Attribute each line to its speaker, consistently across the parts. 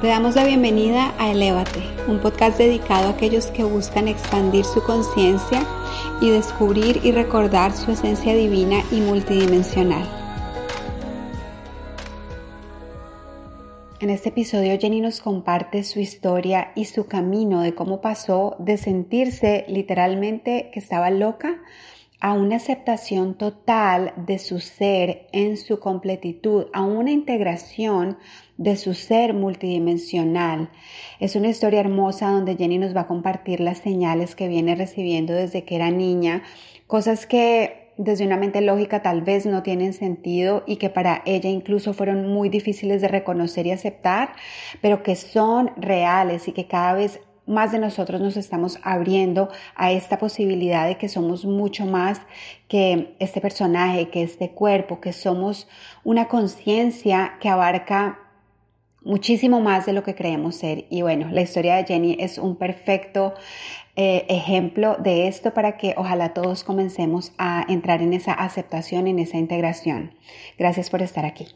Speaker 1: Te damos la bienvenida a Elévate, un podcast dedicado a aquellos que buscan expandir su conciencia y descubrir y recordar su esencia divina y multidimensional. En este episodio Jenny nos comparte su historia y su camino de cómo pasó de sentirse literalmente que estaba loca a una aceptación total de su ser en su completitud, a una integración de su ser multidimensional. Es una historia hermosa donde Jenny nos va a compartir las señales que viene recibiendo desde que era niña, cosas que desde una mente lógica tal vez no tienen sentido y que para ella incluso fueron muy difíciles de reconocer y aceptar, pero que son reales y que cada vez más de nosotros nos estamos abriendo a esta posibilidad de que somos mucho más que este personaje, que este cuerpo, que somos una conciencia que abarca muchísimo más de lo que creemos ser. Y bueno, la historia de Jenny es un perfecto eh, ejemplo de esto para que ojalá todos comencemos a entrar en esa aceptación, en esa integración. Gracias por estar aquí.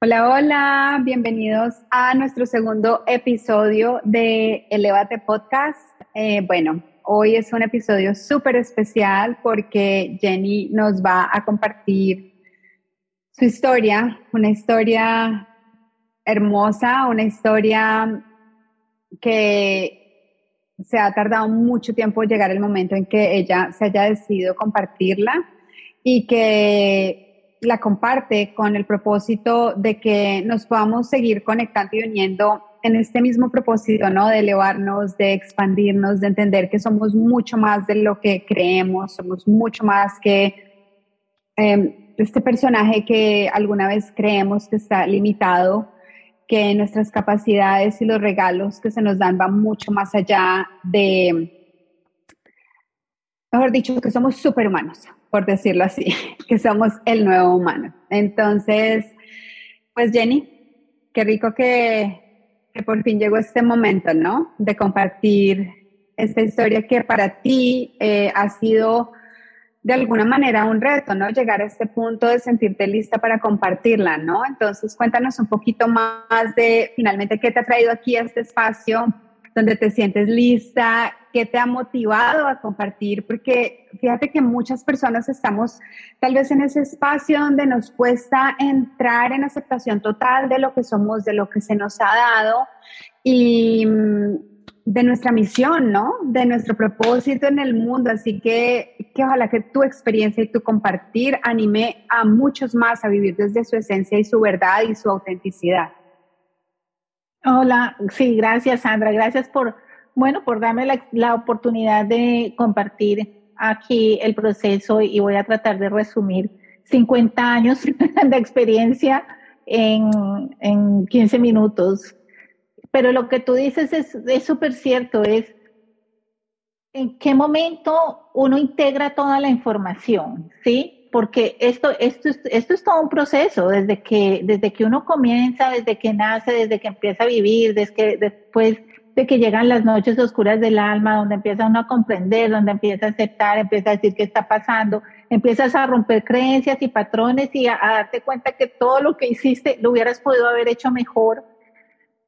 Speaker 2: Hola, hola, bienvenidos a nuestro segundo episodio de Elevate Podcast. Eh, bueno, hoy es un episodio súper especial porque Jenny nos va a compartir su historia, una historia hermosa, una historia que se ha tardado mucho tiempo llegar el momento en que ella se haya decidido compartirla y que la comparte con el propósito de que nos podamos seguir conectando y uniendo en este mismo propósito, ¿no? De elevarnos, de expandirnos, de entender que somos mucho más de lo que creemos, somos mucho más que em, este personaje que alguna vez creemos que está limitado, que nuestras capacidades y los regalos que se nos dan van mucho más allá de, mejor dicho, que somos superhumanos por decirlo así, que somos el nuevo humano. Entonces, pues Jenny, qué rico que, por fin llegó este momento, ¿no? De compartir esta historia que para ti eh, ha sido de alguna manera un reto, ¿no? Llegar a este punto de sentirte lista para compartirla, ¿no? Entonces, cuéntanos un poquito más de finalmente qué te ha traído aquí a este espacio donde te sientes lista, qué te ha motivado a compartir, porque fíjate que muchas personas estamos tal vez en ese espacio donde nos cuesta entrar en aceptación total de lo que somos, de lo que se nos ha dado y de nuestra misión, ¿no? De nuestro propósito en el mundo. Así que, que ojalá que tu experiencia y tu compartir anime a muchos más a vivir desde su esencia y su verdad y su autenticidad.
Speaker 3: Hola, sí, gracias Sandra, gracias por, bueno, por darme la, oportunidad de compartir aquí el proceso y voy a tratar de resumir 50 años de experiencia en, en 15 minutos. Pero lo que tú dices es súper cierto, es en qué momento uno integra toda la información, ¿sí? porque esto, esto, esto es todo un proceso, desde que, desde que uno comienza, desde que nace, desde que empieza a vivir, desde que después de que llegan las noches oscuras del alma, donde empieza uno a comprender, donde empieza a aceptar, empieza a decir qué está pasando, empiezas a romper creencias y patrones y a, darte cuenta que todo lo que hiciste lo hubieras podido haber hecho mejor.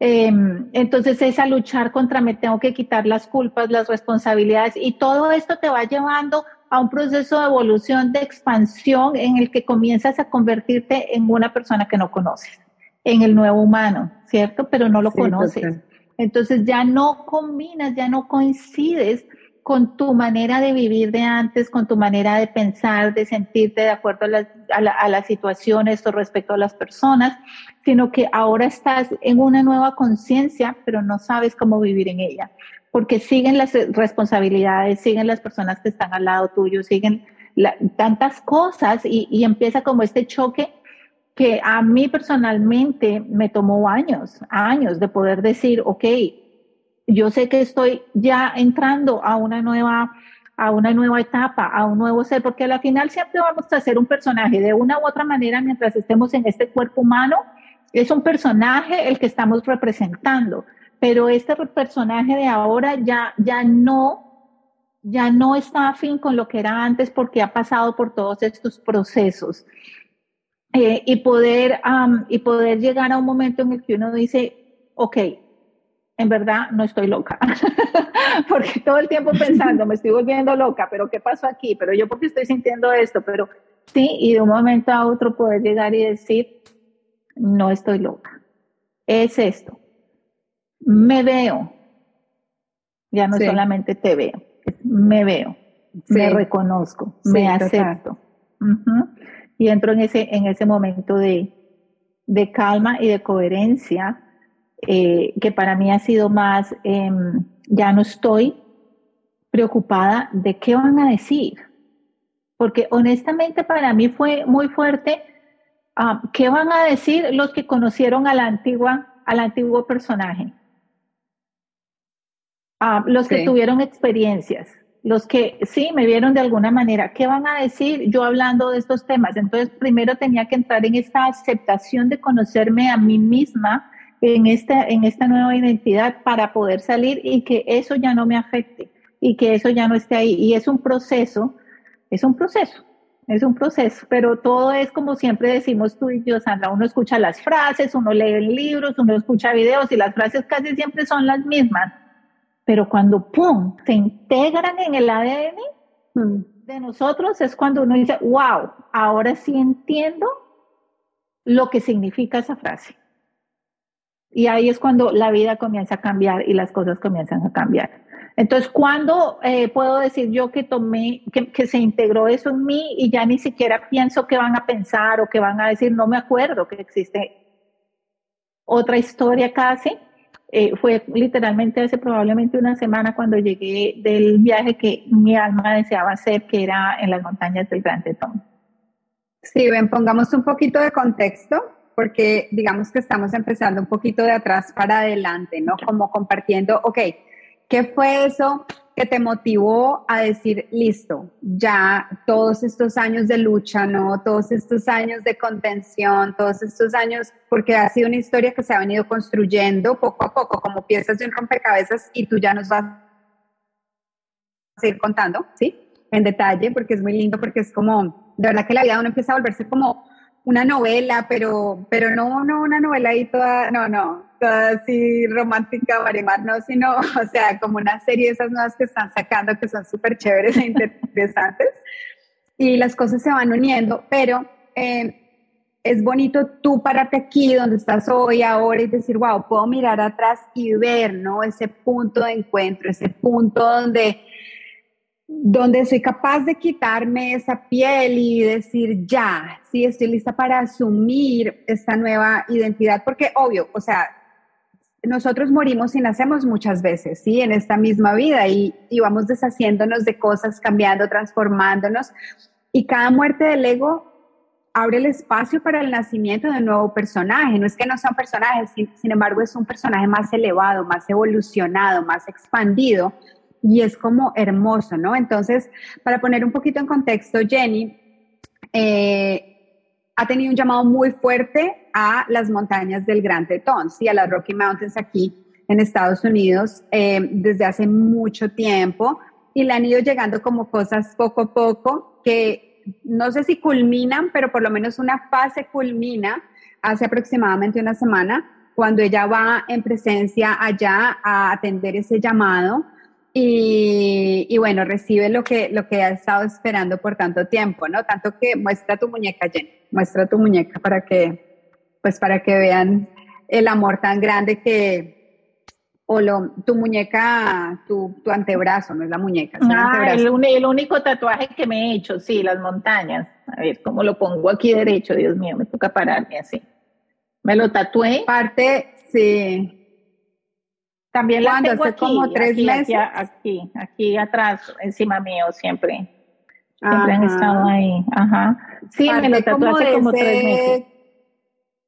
Speaker 3: Em, entonces es a luchar contra me tengo que quitar las culpas, las responsabilidades y todo esto te va llevando a un proceso de evolución, de expansión en el que comienzas a convertirte en una persona que no conoces, en el nuevo humano, ¿cierto? Pero no lo conoces. Entonces ya no combinas, ya no coincides con tu manera de vivir de antes, con tu manera de pensar, de sentirte de acuerdo a, las situaciones o respecto a las personas, sino que ahora estás en una nueva conciencia, pero no sabes cómo vivir en ella porque siguen las responsabilidades, siguen las personas que están al lado tuyo, siguen tantas cosas y, empieza como este choque que a mí personalmente me tomó años, años de poder decir, ok, yo sé que estoy ya entrando a una nueva a una nueva etapa, a un nuevo ser, porque al final siempre vamos a ser un personaje de una u otra manera mientras estemos en este cuerpo humano, es un personaje el que estamos representando pero este personaje de ahora ya, ya no ya no está afín con lo que era antes porque ha pasado por todos estos procesos. Eh, y, poder, y poder llegar a un momento en el que uno dice, ok, en verdad no estoy loca, porque todo el tiempo pensando, me estoy volviendo loca, pero ¿qué pasó aquí? Pero yo porque estoy sintiendo esto, pero sí, y de un momento a otro poder llegar y decir, no estoy loca, es esto, me veo, ya no solamente te veo, me veo, me reconozco, me acepto. Y entro en ese, en ese momento de, de calma y de coherencia, eh, que para mí ha sido más, em, ya no estoy preocupada de qué van a decir, porque honestamente para mí fue muy fuerte, ah, ¿qué van a decir los que conocieron a la antigua, al antiguo personaje? Ah, los que tuvieron experiencias, los que sí me vieron de alguna manera, ¿qué van a decir yo hablando de estos temas? Entonces, primero tenía que entrar en esta aceptación de conocerme a mí misma en esta, en esta nueva identidad para poder salir y que eso ya no me afecte y que eso ya no esté ahí. Y es un proceso, es un proceso, es un proceso, pero todo es como siempre decimos tú y yo, Sandra, uno escucha las frases, uno lee libros, uno escucha videos y las frases casi siempre son las mismas pero cuando ¡pum! se integran en el ADN mm. de nosotros es cuando uno dice, wow, ahora sí entiendo lo que significa esa frase. Y ahí es cuando la vida comienza a cambiar y las cosas comienzan a cambiar. Entonces, ¿cuándo eh, puedo decir yo que tomé, que, se integró eso en mí y ya ni siquiera pienso que van a pensar o que van a decir, no me acuerdo que existe otra historia casi? Eh, fue literalmente hace probablemente una semana cuando llegué del viaje que mi alma deseaba hacer, que era en las montañas del Gran Tetón.
Speaker 2: Sí, ven, pongamos un poquito de contexto, porque digamos que estamos empezando un poquito de atrás para adelante, ¿no? Como compartiendo, ok, ¿qué fue eso que te motivó a decir, listo, ya todos estos años de lucha, ¿no? Todos estos años de contención, todos estos años, porque ha sido una historia que se ha venido construyendo poco a poco, como piezas de un rompecabezas, y tú ya nos vas a seguir contando, ¿sí? En detalle, porque es muy lindo, porque es como, de verdad que la vida uno empieza a volverse como una novela, pero, pero no, no una novela ahí toda, no, no, toda así romántica, Marimar, no, sino, o sea, como una serie de esas nuevas que están sacando que son súper chéveres e interesantes. Y las cosas se van uniendo, pero eh, es bonito tú pararte aquí donde estás hoy, ahora y decir, wow, puedo mirar atrás y ver, ¿no? Ese punto de encuentro, ese punto donde donde soy capaz de quitarme esa piel y decir, ya, sí, estoy lista para asumir esta nueva identidad, porque obvio, o sea, nosotros morimos y nacemos muchas veces, ¿sí? En esta misma vida y, y vamos deshaciéndonos de cosas, cambiando, transformándonos. Y cada muerte del ego abre el espacio para el nacimiento de un nuevo personaje. No es que no sea un personaje, sin, sin embargo es un personaje más elevado, más evolucionado, más expandido y es como hermoso, ¿no? Entonces, para poner un poquito en contexto, Jenny eh, ha tenido un llamado muy fuerte a las montañas del Gran Tetón, sí, a las Rocky Mountains aquí en Estados Unidos eh, desde hace mucho tiempo y le han ido llegando como cosas poco a poco que no sé si culminan, pero por lo menos una fase culmina hace aproximadamente una semana cuando ella va en presencia allá a atender ese llamado y, bueno, recibe lo que, lo que ha estado esperando por tanto tiempo, ¿no? Tanto que muestra tu muñeca, Jen, muestra tu muñeca para que, pues para que vean el amor tan grande que, o lo, tu muñeca, tu, tu antebrazo, no es la muñeca. Es
Speaker 3: ah, el, el, único tatuaje que me he hecho, sí, las montañas. A ver, ¿cómo lo pongo aquí derecho? Dios mío, me toca pararme así. Me lo tatué.
Speaker 2: Parte, sí.
Speaker 3: También la tengo hace como tres meses. Aquí, aquí, atrás, encima mío, siempre. Siempre han estado ahí. Ajá. Sí, me lo tatué hace como tres meses.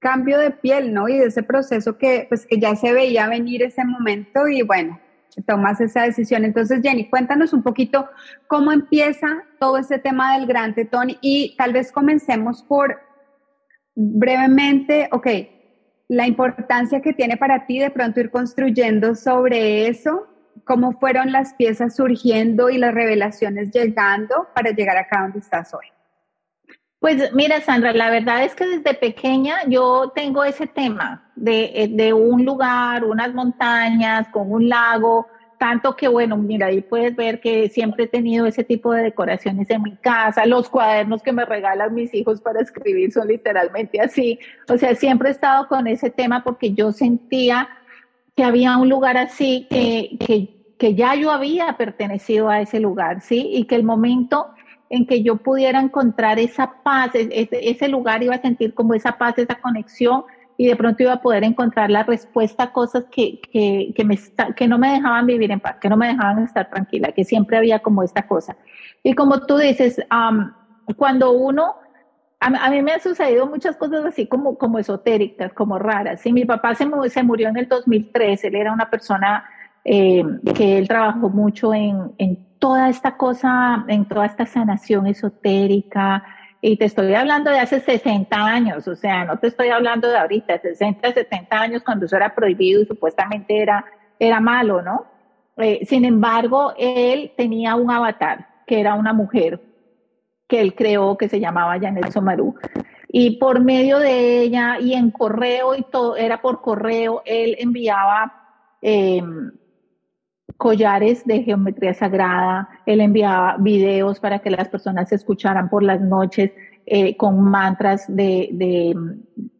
Speaker 2: Cambio de piel, ¿no? Y de ese proceso que, pues, que ya se veía venir ese momento y bueno, tomas esa decisión. Entonces, Jenny, cuéntanos un poquito cómo empieza todo ese tema del gran tetón y tal vez comencemos por brevemente, ok, la importancia que tiene para ti de pronto ir construyendo sobre eso, cómo fueron las piezas surgiendo y las revelaciones llegando para llegar acá donde estás hoy.
Speaker 3: Pues mira, Sandra, la verdad es que desde pequeña yo tengo ese tema de, de un lugar, unas montañas con un lago, tanto que, bueno, mira, ahí puedes ver que siempre he tenido ese tipo de decoraciones en mi casa. Los cuadernos que me regalan mis hijos para escribir son literalmente así. O sea, siempre he estado con ese tema porque yo sentía que había un lugar así que, que, que ya yo había pertenecido a ese lugar, ¿sí? Y que el momento en que yo pudiera encontrar esa paz, ese, ese lugar iba a sentir como esa paz, esa conexión y de pronto iba a poder encontrar la respuesta a cosas que, que, que, me que no me dejaban vivir en paz, que no me dejaban estar tranquila, que siempre había como esta cosa. Y como tú dices, cuando uno, a, mí me han sucedido muchas cosas así como, como esotéricas, como raras. Sí, mi papá se, se murió en el 2003, él era una persona eh, que él trabajó mucho en, en toda esta cosa, en toda esta sanación esotérica, y te estoy hablando de hace 60 años, o sea, no te estoy hablando de ahorita, 60, 70 años cuando eso era prohibido y supuestamente era, era malo, ¿no? Eh, sin embargo, él tenía un avatar, que era una mujer, que él creó, que se llamaba Janet Somaru. Y por medio de ella y en correo y todo, era por correo, él enviaba eh, collares de geometría sagrada, él enviaba videos para que las personas se escucharan por las noches eh, con mantras de,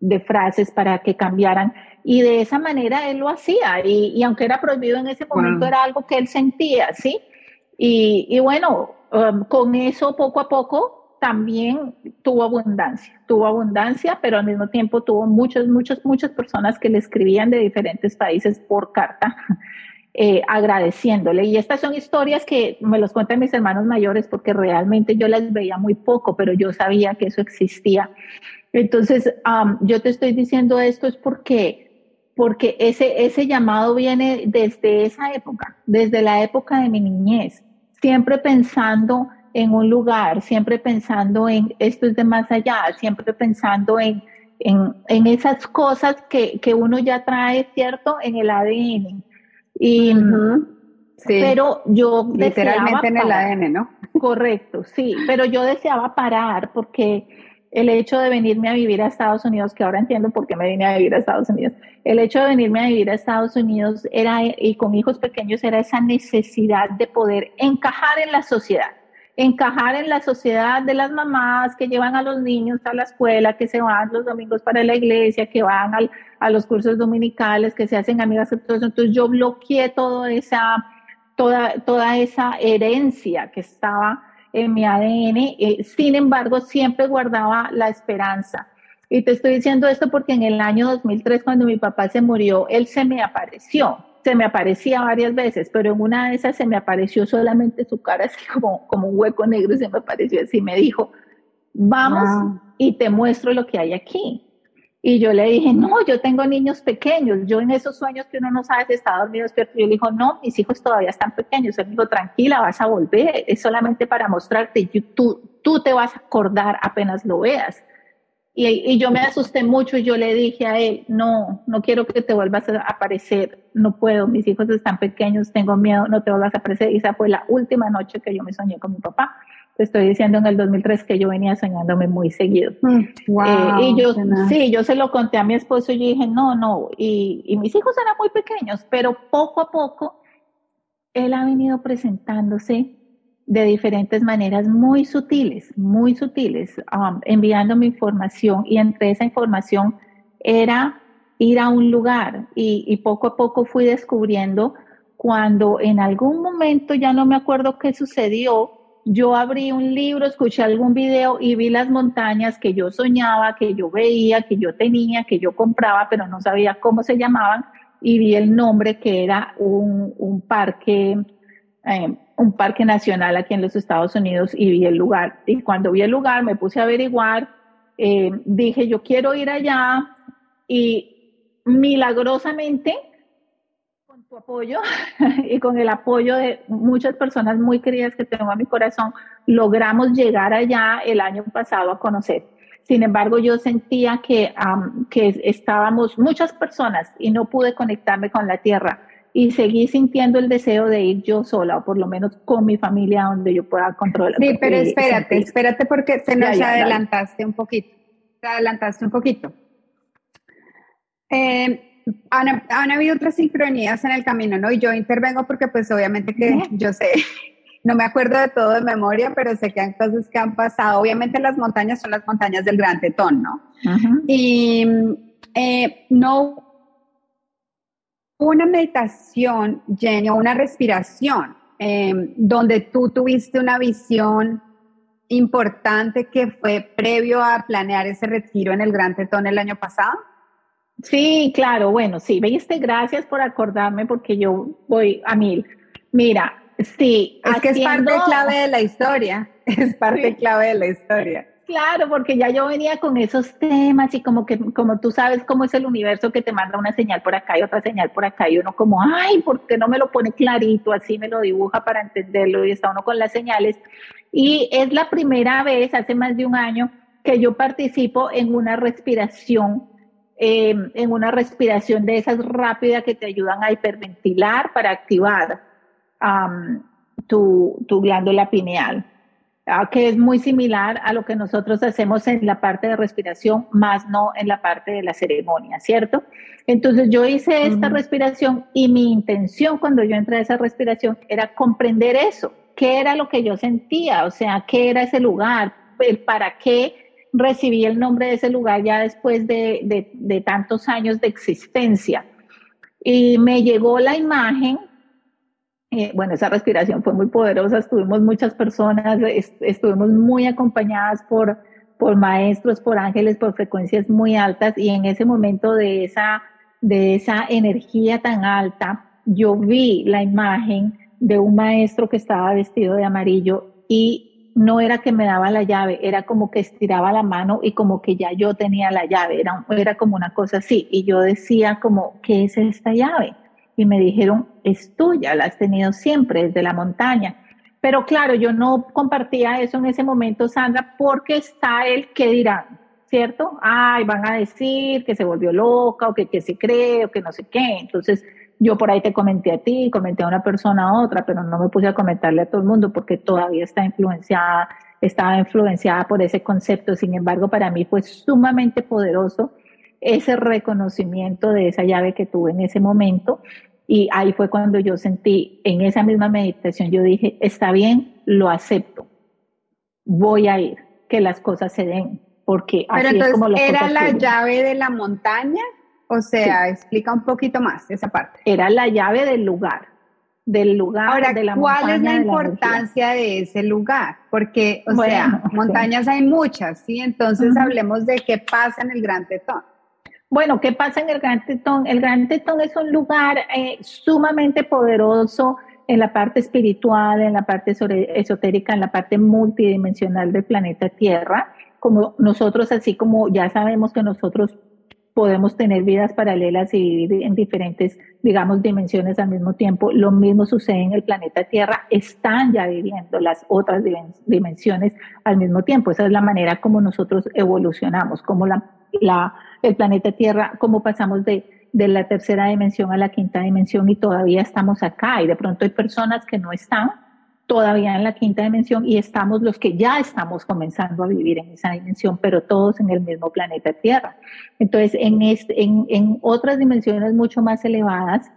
Speaker 3: de, frases para que cambiaran. Y de esa manera él lo hacía. Y, aunque era prohibido en ese momento, era algo que él sentía, ¿sí? Y, y bueno, um, con eso poco a poco también tuvo abundancia, tuvo abundancia, pero al mismo tiempo tuvo muchas, muchas, muchas personas que le escribían de diferentes países por carta eh, agradeciéndole. Y estas son historias que me los cuentan mis hermanos mayores porque realmente yo las veía muy poco, pero yo sabía que eso existía. Entonces, yo te estoy diciendo esto es porque, porque ese, ese llamado viene desde esa época, desde la época de mi niñez, siempre pensando en un lugar, siempre pensando en esto es de más allá, siempre pensando en, en, en esas cosas que, que uno ya trae, ¿cierto?, en el ADN y, Pero yo
Speaker 2: literalmente en el ADN, ¿no?
Speaker 3: Correcto, sí, pero yo deseaba parar porque el hecho de venirme a vivir a Estados Unidos, que ahora entiendo por qué me vine a vivir a Estados Unidos, el hecho de venirme a vivir a Estados Unidos era, y con hijos pequeños, era esa necesidad de poder encajar en la sociedad encajar en la sociedad de las mamás que llevan a los niños a la escuela, que se van los domingos para la iglesia, que van al, a los cursos dominicales, que se hacen amigas. Entonces yo bloqueé toda esa, toda, toda esa herencia que estaba en mi ADN. Eh, sin embargo, siempre guardaba la esperanza. Y te estoy diciendo esto porque en el año 2003, cuando mi papá se murió, él se me apareció se me aparecía varias veces, pero en una de esas se me apareció solamente su cara así como, como un hueco negro, se me apareció así, me dijo, vamos y te muestro lo que hay aquí. Y yo le dije, no, yo tengo niños pequeños, yo en esos sueños que uno no sabe si está dormido despierto, yo le dijo, no, mis hijos todavía están pequeños. Él me dijo, tranquila, vas a volver, es solamente para mostrarte, tú, tú te vas a acordar apenas lo veas. Y, yo me asusté mucho y yo le dije a él, no, no quiero que te vuelvas a aparecer, no puedo, mis hijos están pequeños, tengo miedo, no te vuelvas a aparecer. Y esa fue la última noche que yo me soñé con mi papá. Te estoy diciendo en el 2003 que yo venía soñándome muy seguido. Mm, eh, y yo, sí, yo se lo conté a mi esposo y yo dije, no, no, y, y mis hijos eran muy pequeños, pero poco a poco él ha venido presentándose de diferentes maneras muy sutiles, muy sutiles, um, enviando mi información y entre esa información era ir a un lugar y, poco a poco fui descubriendo cuando en algún momento, ya no me acuerdo qué sucedió, yo abrí un libro, escuché algún video y vi las montañas que yo soñaba, que yo veía, que yo tenía, que yo compraba, pero no sabía cómo se llamaban y vi el nombre que era un, un parque eh, un parque nacional aquí en los Estados Unidos y vi el lugar. Y cuando vi el lugar me puse a averiguar, eh, dije, yo quiero ir allá y milagrosamente, con tu apoyo y con el apoyo de muchas personas muy queridas que tengo a mi corazón, logramos llegar allá el año pasado a conocer. Sin embargo, yo sentía que, que estábamos muchas personas y no pude conectarme con la tierra y seguí sintiendo el deseo de ir yo sola o por lo menos con mi familia donde yo pueda controlar.
Speaker 2: Sí, pero espérate, espérate porque se nos adelantaste un poquito. Te adelantaste un poquito. Eh, han, han, habido otras sincronías en el camino, ¿no? Y yo intervengo porque pues obviamente que yo sé, no me acuerdo de todo de memoria, pero sé que hay cosas que han pasado. Obviamente las montañas son las montañas del Gran Tetón, ¿no? Y eh, no una meditación, Jenny, o una respiración, em, donde tú tuviste una visión importante que fue previo a planear ese retiro en el Gran Tetón el año pasado?
Speaker 3: Sí, claro, bueno, sí, viste, gracias por acordarme porque yo voy a mil. Mira, sí.
Speaker 2: Es que es parte clave de la historia, es parte clave de la historia.
Speaker 3: Claro, porque ya yo venía con esos temas y como que, como tú sabes cómo es el universo que te manda una señal por acá y otra señal por acá y uno como, ay, ¿por qué no me lo pone clarito? Así me lo dibuja para entenderlo y está uno con las señales. Y es la primera vez, hace más de un año, que yo participo en una respiración, em, en una respiración de esas rápidas que te ayudan a hiperventilar para activar tu glándula pineal. Ah, que es muy similar a lo que nosotros hacemos en la parte de respiración, más no en la parte de la ceremonia, ¿cierto? Entonces yo hice esta respiración y mi intención cuando yo entré a esa respiración era comprender eso, qué era lo que yo sentía, o sea, qué era ese lugar, el para qué recibí el nombre de ese lugar ya después de, de tantos años de existencia. Y me llegó la imagen eh, bueno, esa respiración fue muy poderosa, estuvimos muchas personas, estuvimos muy acompañadas por, por maestros, por ángeles, por frecuencias muy altas y en ese momento de esa, de esa energía tan alta, yo vi la imagen de un maestro que estaba vestido de amarillo y no era que me daba la llave, era como que estiraba la mano y como que ya yo tenía la llave, era, era como una cosa así. Y yo decía como, ¿qué es esta llave? Y me dijeron, es tuya, la has tenido siempre desde la montaña. Pero claro, yo no compartía eso en ese momento, Sandra, porque está el que dirán, ¿cierto? Ay, van a decir que se volvió loca o que, que se cree o que no sé qué. Entonces, yo por ahí te comenté a ti, comenté a una persona a otra, pero no me puse a comentarle a todo el mundo porque todavía está influenciada, estaba influenciada por ese concepto. Sin embargo, para mí fue sumamente poderoso ese reconocimiento de esa llave que tuve en ese momento. Y ahí fue cuando yo sentí, en esa misma meditación, yo dije, está bien, lo acepto, voy a ir, que las cosas se den, porque
Speaker 2: así es como las ¿Era la llave de la montaña? O sea, explica un poquito más esa parte.
Speaker 3: Era la llave del lugar, del lugar de la
Speaker 2: ¿cuál es la importancia de ese lugar? Porque, o sea, montañas hay muchas, ¿sí? Entonces hablemos de qué pasa en el Gran Tetón.
Speaker 3: Bueno, ¿qué pasa en el Gran Tetón? El Gran Tetón es un lugar eh, sumamente poderoso en la parte espiritual, en la parte esotérica, en la parte multidimensional del planeta Tierra. Como nosotros, así como ya sabemos que nosotros podemos tener vidas paralelas y vivir en diferentes, digamos, dimensiones al mismo tiempo. Lo mismo sucede en el planeta Tierra. Están ya viviendo las otras dimensiones al mismo tiempo. Esa es la manera como nosotros evolucionamos, como la, la el planeta Tierra, cómo pasamos de, de la tercera dimensión a la quinta dimensión y todavía estamos acá. Y de pronto hay personas que no están todavía en la quinta dimensión y estamos los que ya estamos comenzando a vivir en esa dimensión, pero todos en el mismo planeta Tierra. Entonces, en, este, en, en otras dimensiones mucho más elevadas,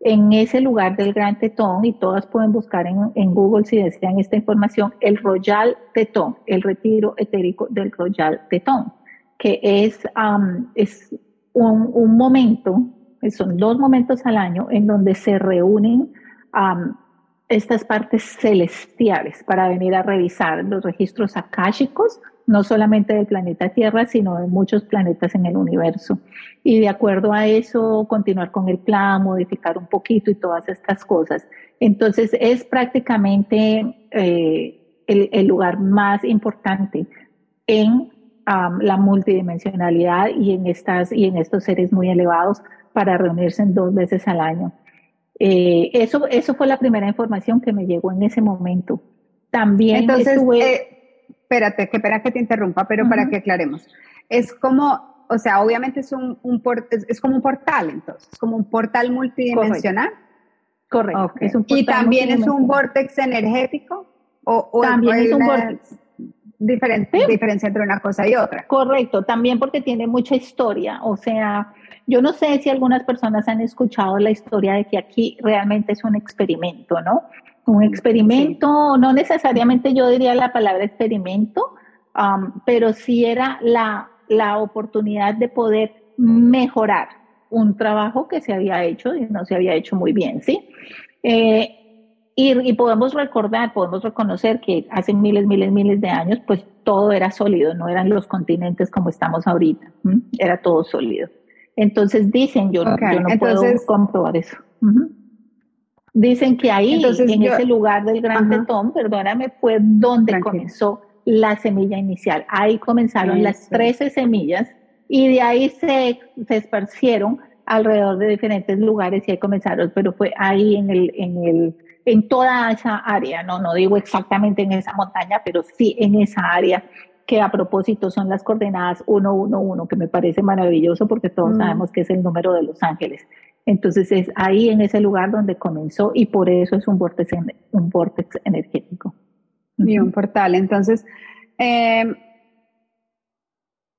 Speaker 3: en ese lugar del Gran Tetón, y todas pueden buscar en, en, Google si desean esta información, el Royal Tetón, el retiro etérico del Royal Tetón que es, es un, momento, son dos momentos al año en donde se reúnen estas partes celestiales para venir a revisar los registros akáshicos, no solamente del planeta Tierra, sino de muchos planetas en el universo. Y de acuerdo a eso, continuar con el plan, modificar un poquito y todas estas cosas. Entonces, es prácticamente eh, el, el lugar más importante en la multidimensionalidad y en, estas, y en estos seres muy elevados para reunirse dos veces al año. Eh, eso, eso fue la primera información que me llegó en ese momento. También
Speaker 2: Entonces, eh, espérate, que espera que te interrumpa, pero para que aclaremos. Es como, o sea, obviamente es, un, un es, como un portal, entonces, como un portal multidimensional. Correcto. ¿Y también es un vortex energético? ¿O, también es un vortex? Diferente, diferencia entre una cosa y otra.
Speaker 3: Correcto, también porque tiene mucha historia. O sea, yo no sé si algunas personas han escuchado la historia de que aquí realmente es un experimento, ¿no? Un experimento, no necesariamente yo diría la palabra experimento, um, pero sí era la, la oportunidad de poder mejorar un trabajo que se había hecho y no se había hecho muy bien, ¿sí? Eh, y, podemos recordar, podemos reconocer que hace miles, miles, miles de años, pues todo era sólido, no eran los continentes como estamos ahorita, era todo sólido. Entonces dicen, yo, no puedo comprobar eso. Dicen que ahí, en ese lugar del Gran Tetón, perdóname, fue donde comenzó la semilla inicial. Ahí comenzaron las 13 semillas y de ahí se, se esparcieron alrededor de diferentes lugares y ahí comenzaron, pero fue ahí en el, en el, en toda esa área, no, no digo exactamente en esa montaña, pero sí en esa área que a propósito son las coordenadas 111, que me parece maravilloso porque todos mm. sabemos que es el número de los ángeles. Entonces es ahí en ese lugar donde comenzó y por eso es un vórtice, un vórtice energético.
Speaker 2: Y un portal. Entonces, eh,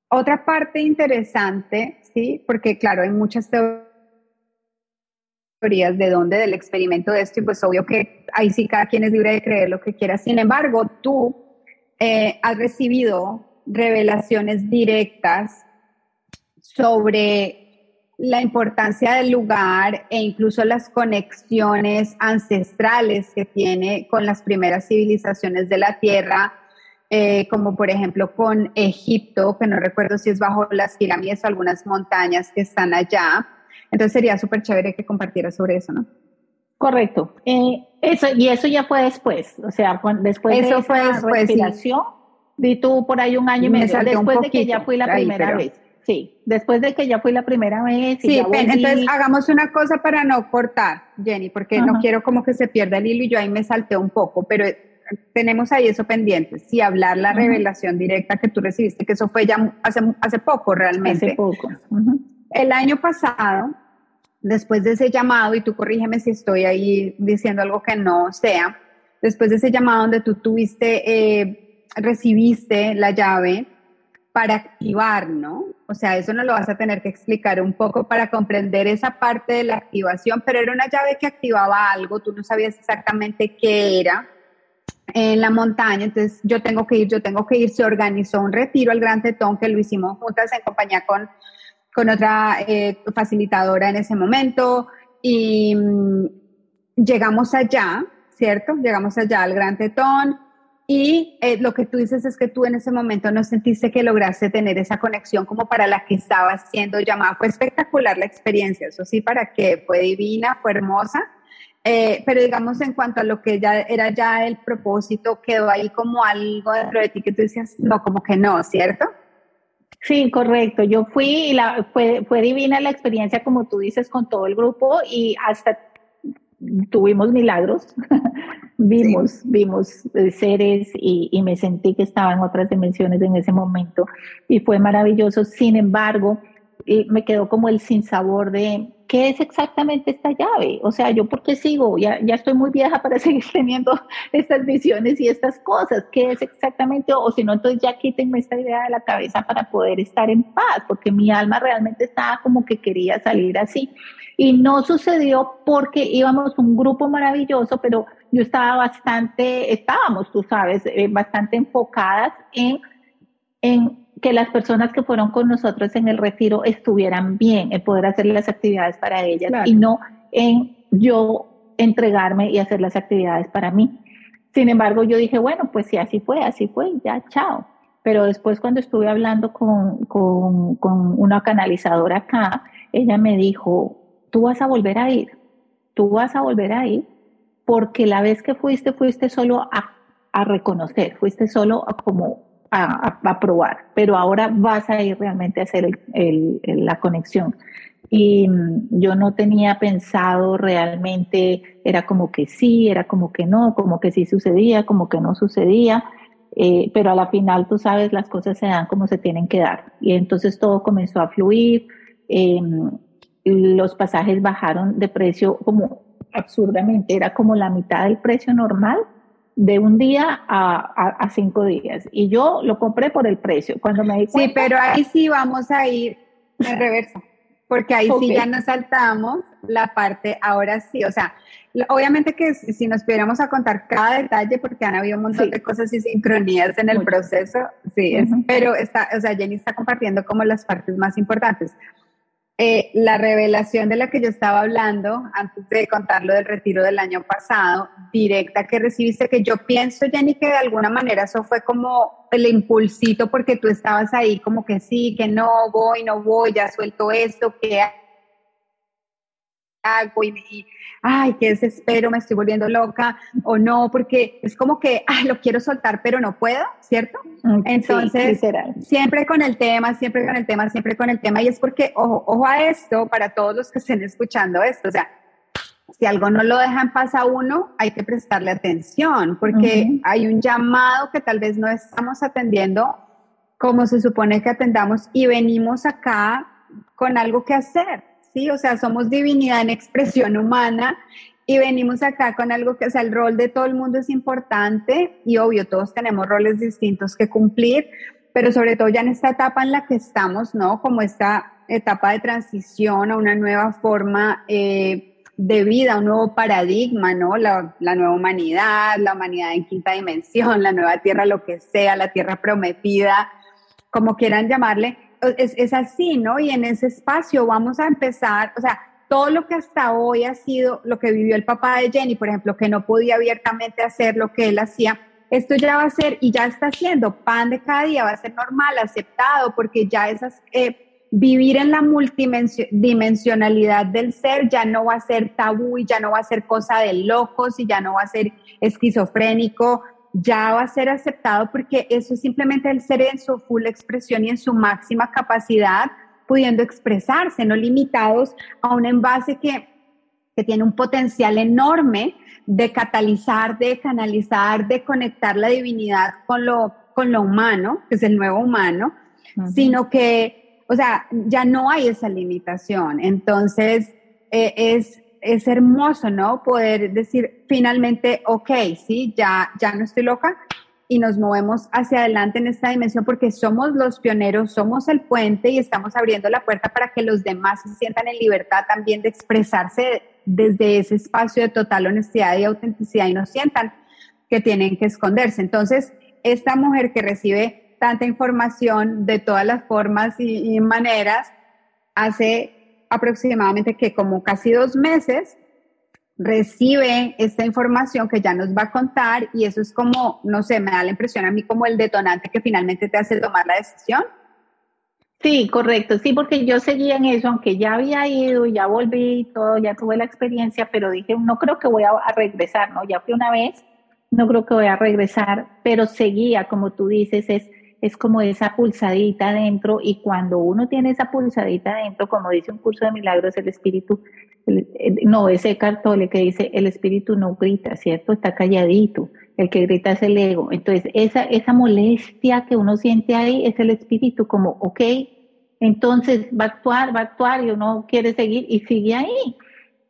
Speaker 2: otra parte interesante, ¿sí? Porque claro, hay muchas teorías de dónde, del experimento de esto, y pues obvio que ahí sí cada quien es libre de creer lo que quiera. Sin embargo, tú eh, has recibido revelaciones directas sobre la importancia del lugar e incluso las conexiones ancestrales que tiene con las primeras civilizaciones de la Tierra eh, como por ejemplo con Egipto, que no recuerdo si es bajo las pirámides o algunas montañas que están allá. Entonces sería súper chévere que compartiera sobre eso, ¿no?
Speaker 3: Correcto. Eh, eso, y eso ya fue después, o sea, después de
Speaker 2: fue
Speaker 3: esa respiración, vi tú por ahí un año y medio, después de que ya fui la primera vez. Sí, después de que ya fui la primera vez.
Speaker 2: sí, entonces hagamos una cosa para no cortar, Jenny, porque no quiero como que se pierda el hilo y yo ahí me salté un poco, pero tenemos ahí eso pendiente, si hablar la revelación directa que tú recibiste, que eso fue ya hace, hace poco realmente.
Speaker 3: Hace poco.
Speaker 2: El año pasado, después de ese llamado, y tú corrígeme si estoy ahí diciendo algo que no sea, después de ese llamado donde tú tuviste, eh, recibiste la llave para activar, ¿no? O sea, eso no lo vas a tener que explicar un poco para comprender esa parte de la activación, pero era una llave que activaba algo, tú no sabías exactamente qué era, en la montaña, entonces yo tengo que ir, yo tengo que ir, se organizó un retiro al Gran Tetón que lo hicimos juntas en compañía con, con otra eh, facilitadora en ese momento y mm, llegamos allá, ¿cierto? Llegamos allá al Gran Tetón y eh, lo que tú dices es que tú en ese momento no sentiste que lograste tener esa conexión como para la que estabas siendo llamada. Fue espectacular la experiencia, eso sí, para que fue divina, fue hermosa eh, pero digamos en cuanto a lo que ya era ya el propósito, quedó ahí como algo dentro de ti que tú decías, no, como que no, ¿cierto?
Speaker 3: Sí, correcto. Yo fui y la, fue, fue divina la experiencia, como tú dices, con todo el grupo y hasta tuvimos milagros. vimos, vimos eh, seres y, y, me sentí que estaba en otras dimensiones en ese momento y fue maravilloso. Sin embargo, me quedó como el sinsabor de ¿qué es exactamente esta llave? O sea, ¿yo por qué sigo? Ya, ya estoy muy vieja para seguir teniendo estas visiones y estas cosas. ¿Qué es exactamente? O si no, entonces ya quítenme esta idea de la cabeza para poder estar en paz, porque mi alma realmente estaba como que quería salir así. Y no sucedió porque íbamos un grupo maravilloso, pero yo estaba bastante, estábamos, tú sabes, eh, bastante enfocadas en, en que las personas que fueron con nosotros en el retiro estuvieran bien, en poder hacer las actividades para ellas y no en yo entregarme y hacer las actividades para mí. Sin embargo, yo dije, bueno, pues si así fue, así fue, ya, chao. Pero después cuando estuve hablando con, con, con una canalizadora acá, ella me dijo, tú vas a volver a ir, tú vas a volver a ir, porque la vez que fuiste, fuiste solo a, a reconocer, fuiste solo a como a, probar, pero ahora vas a ir realmente a hacer la conexión. Y mm, yo no tenía pensado realmente, era como que sí, era como que no, como que sí sucedía, como que no sucedía, eh, pero a la final tú sabes, las cosas se dan como se tienen que dar. Y entonces todo comenzó a fluir, em, los pasajes bajaron de precio como absurdamente, era como la mitad del precio normal de un día a, cinco días. Y yo lo compré por el precio. Cuando me di
Speaker 2: Sí, pero ahí sí vamos a ir en reverso, porque ahí sí ya nos saltamos la parte, ahora sí, o sea, obviamente que si nos pudiéramos a contar cada detalle, porque han habido un montón de cosas y sincronías en el proceso, sí, pero está, o sea, Jenny está compartiendo como las partes más importantes. Eh, la revelación de la que yo estaba hablando antes de contarlo del retiro del año pasado, directa que recibiste, que yo pienso, Jenny, que de alguna manera eso fue como el impulsito porque tú estabas ahí como que sí, que no, voy, no voy, ya suelto esto, que hago y, ay, qué desespero, me estoy volviendo loca o no, porque es como que, ah, lo quiero soltar, pero no puedo, ¿cierto? Mm, Entonces, siempre con el tema, siempre con el tema, siempre con el tema, y es porque, ojo, ojo a esto, para todos los que estén escuchando esto, o sea, si algo no lo deja en paz a uno, hay que prestarle atención, porque hay un llamado que tal vez no estamos atendiendo como se supone que atendamos y venimos acá con algo que hacer. ¿Sí? O sea, somos divinidad en expresión humana y venimos acá con algo que, sea, el rol de todo el mundo es importante y obvio, todos tenemos roles distintos que cumplir, pero sobre todo ya en esta etapa en la que estamos, ¿no? Como esta etapa de transición a una nueva forma eh, de vida, un nuevo paradigma, ¿no? La, la, nueva humanidad, la humanidad en quinta dimensión, la nueva tierra, lo que sea, la tierra prometida, como quieran llamarle es, así, ¿no? Y en ese espacio vamos a empezar, o sea, todo lo que hasta hoy ha sido lo que vivió el papá de Jenny, por ejemplo, que no podía abiertamente hacer lo que él hacía, esto ya va a ser y ya está siendo pan de cada día, va a ser normal, aceptado, porque ya esas, eh, vivir en la multidimensionalidad del ser ya no va a ser tabú y ya no va a ser cosa de locos y ya no va a ser esquizofrénico, ya va a ser aceptado porque eso es simplemente el ser en su full expresión y en su máxima capacidad, pudiendo expresarse, no limitados a un envase que, que tiene un potencial enorme de catalizar, de canalizar, de conectar la divinidad con lo, con lo humano, que es el nuevo humano, sino que, o sea, ya no hay esa limitación. Entonces, eh, es, es hermoso, ¿no? Poder decir finalmente, ok, sí, ya, ya no estoy loca y nos movemos hacia adelante en esta dimensión porque somos los pioneros, somos el puente y estamos abriendo la puerta para que los demás se sientan en libertad también de expresarse desde ese espacio de total honestidad y autenticidad y no sientan que tienen que esconderse. Entonces, esta mujer que recibe tanta información de todas las formas y, y maneras, hace aproximadamente que como casi dos meses recibe esta información que ya nos va a contar y eso es como, no sé, me da la impresión a mí como el detonante que finalmente te hace tomar la decisión.
Speaker 3: Sí, correcto, sí, porque yo seguía en eso, aunque ya había ido, ya volví, todo, ya tuve la experiencia, pero dije, no creo que voy a, a regresar, ¿no? Ya fui una vez, no creo que voy a regresar, pero seguía, como tú dices, es es como esa pulsadita adentro y cuando uno tiene esa pulsadita adentro, como dice un curso de milagros, el espíritu, no, ese cartole que dice, el espíritu no grita, ¿cierto? Está calladito, el que grita es el ego. Entonces, esa, esa molestia que uno siente ahí es el espíritu como, ok, entonces va a actuar, va a actuar y uno quiere seguir y sigue ahí.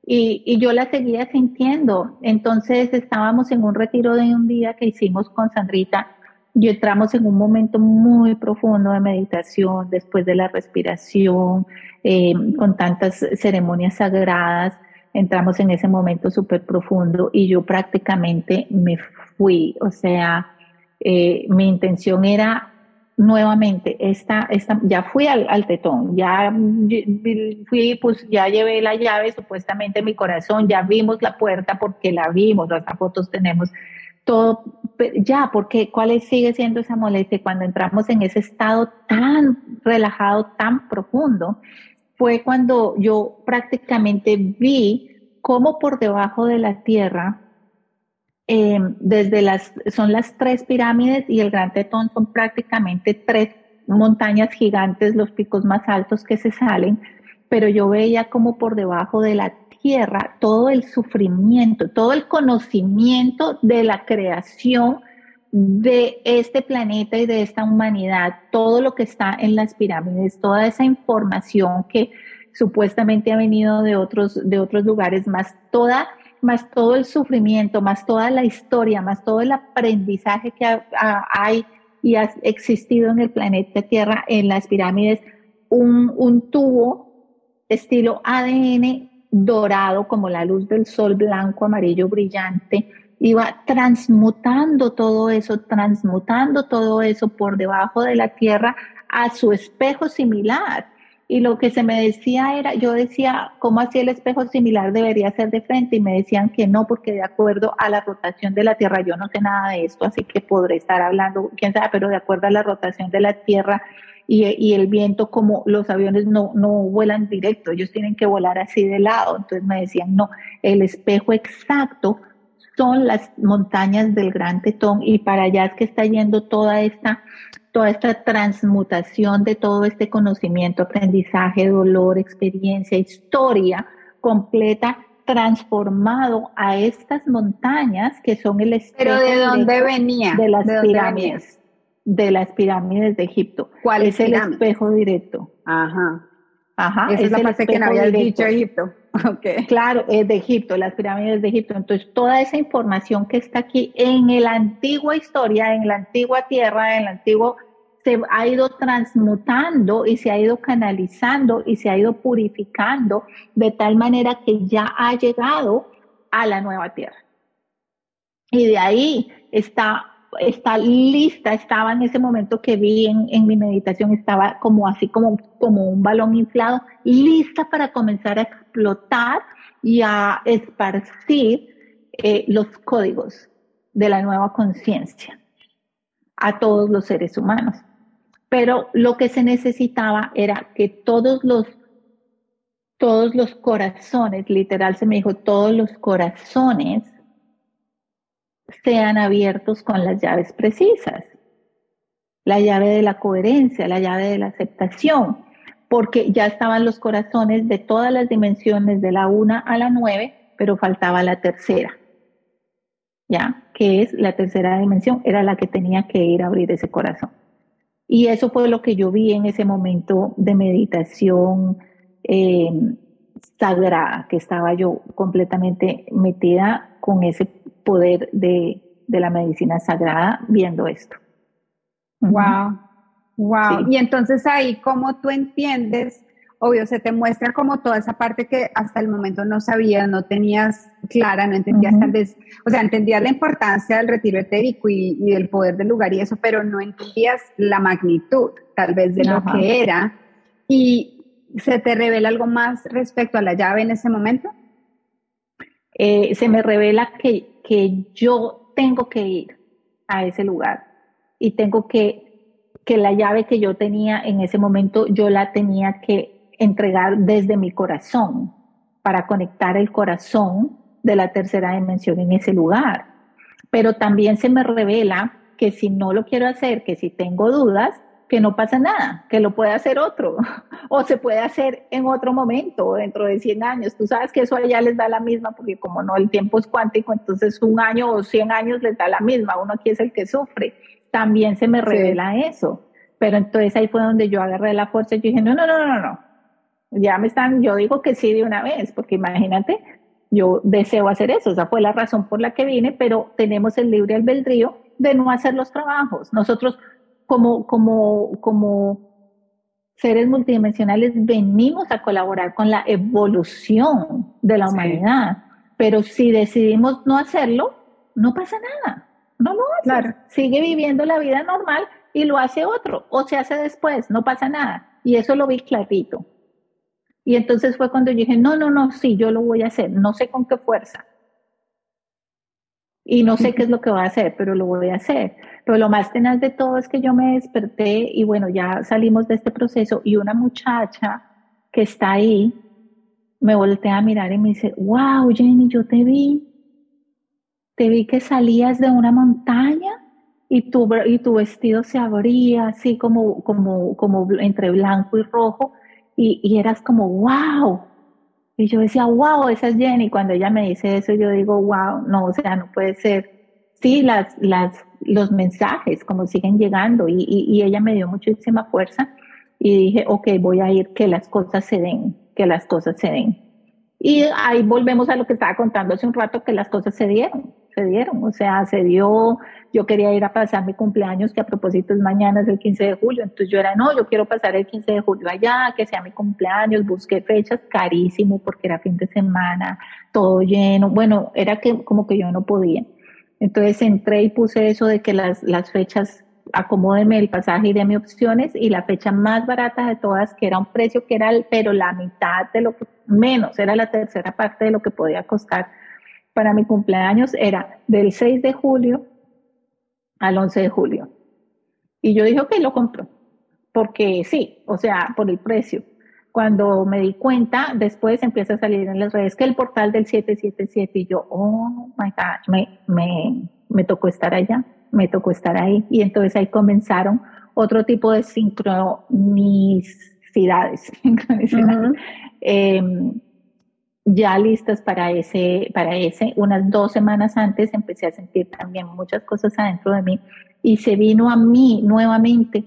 Speaker 3: Y, y, yo la seguía sintiendo. Entonces estábamos en un retiro de un día que hicimos con Sandrita y entramos en un momento muy profundo de meditación después de la respiración, eh, con tantas ceremonias sagradas, entramos en ese momento súper profundo y yo prácticamente me fui, o sea, eh, mi intención era nuevamente, esta, esta, ya fui al, al, tetón, ya fui, pues ya llevé la llave supuestamente en mi corazón, ya vimos la puerta porque la vimos, las fotos tenemos todo, ya, porque cuál sigue siendo esa molestia cuando entramos en ese estado tan relajado, tan profundo, fue cuando yo prácticamente vi cómo por debajo de la tierra, eh, desde las, son las tres pirámides y el Gran Tetón son prácticamente tres montañas gigantes, los picos más altos que se salen, pero yo veía como por debajo de la tierra todo el sufrimiento, todo el conocimiento de la creación de este planeta y de esta humanidad, todo lo que está en las pirámides, toda esa información que supuestamente ha venido de otros, de otros lugares, más toda más todo el sufrimiento, más toda la historia, más todo el aprendizaje que hay y ha existido en el planeta Tierra, en las pirámides, un, un tubo estilo ADN dorado como la luz del sol blanco, amarillo brillante, iba transmutando todo eso, transmutando todo eso por debajo de la tierra a su espejo similar. Y lo que se me decía era, yo decía, ¿cómo así el espejo similar debería ser de frente? Y me decían que no, porque de acuerdo a la rotación de la Tierra, yo no sé nada de esto, así que podré estar hablando, quién sabe, pero de acuerdo a la rotación de la Tierra y, y el viento, como los aviones no, no vuelan directo, ellos tienen que volar así de lado. Entonces me decían, no, el espejo exacto son las montañas del Gran Tetón y para allá es que está yendo toda esta, toda esta transmutación de todo este conocimiento, aprendizaje, dolor, experiencia, historia completa transformado a estas montañas que son el
Speaker 2: Pero de dónde venía?
Speaker 3: De las pirámides. De las pirámides de Egipto.
Speaker 2: ¿Cuál
Speaker 3: es el espejo directo?
Speaker 2: Ajá.
Speaker 3: Ajá.
Speaker 2: Esa es, la parte que no había dicho Egipto.
Speaker 3: Okay. Claro, es de Egipto, las pirámides de Egipto. Entonces, toda esa información que está aquí en la antigua historia, en la antigua tierra, en el antiguo, se ha ido transmutando y se ha ido canalizando y se ha ido purificando de tal manera que ya ha llegado a la nueva tierra. Y de ahí está está lista, estaba en ese momento que vi en, mi meditación, estaba como así como, como un balón inflado, lista para comenzar a explotar y a esparcir eh, los códigos de la nueva conciencia a todos los seres humanos. Pero lo que se necesitaba era que todos los, todos los corazones, literal se me dijo, todos los corazones sean abiertos con las llaves precisas. La llave de la coherencia, la llave de la aceptación, porque ya estaban los corazones de todas las dimensiones de la una a la nueve, pero faltaba la tercera. ¿Ya? Que es la tercera dimensión, era la que tenía que ir a abrir ese corazón. Y eso fue lo que yo vi en ese momento de meditación eh, sagrada, que estaba yo completamente metida con ese poder de, la medicina sagrada viendo esto.
Speaker 2: Wow, wow. Y entonces ahí, ¿cómo tú entiendes? Obvio, se te muestra como toda esa parte que hasta el momento no sabías, no tenías clara, no entendías tal vez, o sea, entendías la importancia del retiro etérico y, del poder del lugar y eso, pero no entendías la magnitud tal vez de lo que era. ¿Y se te revela algo más respecto a la llave en ese momento?
Speaker 3: Eh, se me revela que que yo tengo que ir a ese lugar y tengo que, que la llave que yo tenía en ese momento, yo la tenía que entregar desde mi corazón para conectar el corazón de la tercera dimensión en ese lugar. Pero también se me revela que si no lo quiero hacer, que si tengo dudas, que no pasa nada, que lo puede hacer otro, o se puede hacer en otro momento, dentro de 100 años. Tú sabes que eso allá les da la misma, porque como no, el tiempo es cuántico, entonces un año o 100 años les da la misma, uno aquí es el que sufre. También se me revela eso. Pero entonces ahí fue donde yo agarré la fuerza y yo dije, no, no, no, no, no, ya me están, yo digo que sí de una vez, porque imagínate, yo deseo hacer eso, esa fue la razón por la que vine, pero tenemos el libre albedrío de no hacer los trabajos. Nosotros como, como, como seres multidimensionales venimos a colaborar con la evolución de la humanidad, pero si decidimos no hacerlo, no pasa nada, no lo hace. Sigue viviendo la vida normal y lo hace otro, o se hace después, no pasa nada. Y eso lo vi clarito. Y entonces fue cuando yo dije, no, no, no, sí, yo lo voy a hacer, no sé con qué fuerza, y no sé qué es lo que va a hacer, pero lo voy a hacer. Pero lo más tenaz de todo es que yo me desperté y bueno, ya salimos de este proceso y una muchacha que está ahí me voltea a mirar y me dice, wow, Jenny, yo te vi, te vi que salías de una montaña y tu, y tu vestido se abría así como, como, como entre blanco y rojo y, y eras como, wow, y yo decía, wow, esa es Jenny. Cuando ella me dice eso, yo digo, wow, no, o sea, no puede ser. Sí, las, las, los mensajes como siguen llegando y, y, ella me dio muchísima fuerza y dije, ok, voy a ir, que las cosas se den, que las cosas se den. Y ahí volvemos a lo que estaba contando hace un rato, que las cosas se dieron, se dieron, o sea, se dio, yo quería ir a pasar mi cumpleaños, que a propósito es mañana, es el 15 de julio, entonces yo era, no, yo quiero pasar el 15 de julio allá, que sea mi cumpleaños, busqué fechas, carísimo, porque era fin de semana, todo lleno, bueno, era que como que yo no podía. Entonces entré y puse eso de que las, fechas acomódeme el pasaje y mi opciones y la fecha más barata de todas, que era un precio que era, pero la mitad de lo menos, era la tercera parte de lo que podía costar para mi cumpleaños, era del 6 de julio al 11 de julio. Y yo dije, ok, lo compro, porque sí, o sea, por el precio. Cuando me di cuenta, después empieza a salir en las redes que el portal del 777 y yo, oh my God, me, me, me tocó estar allá me tocó estar ahí. Y entonces ahí comenzaron otro tipo de sincronicidades, em, ya listas para ese, para ese. Unas dos semanas antes empecé a sentir también muchas cosas adentro de mí y se vino a mí nuevamente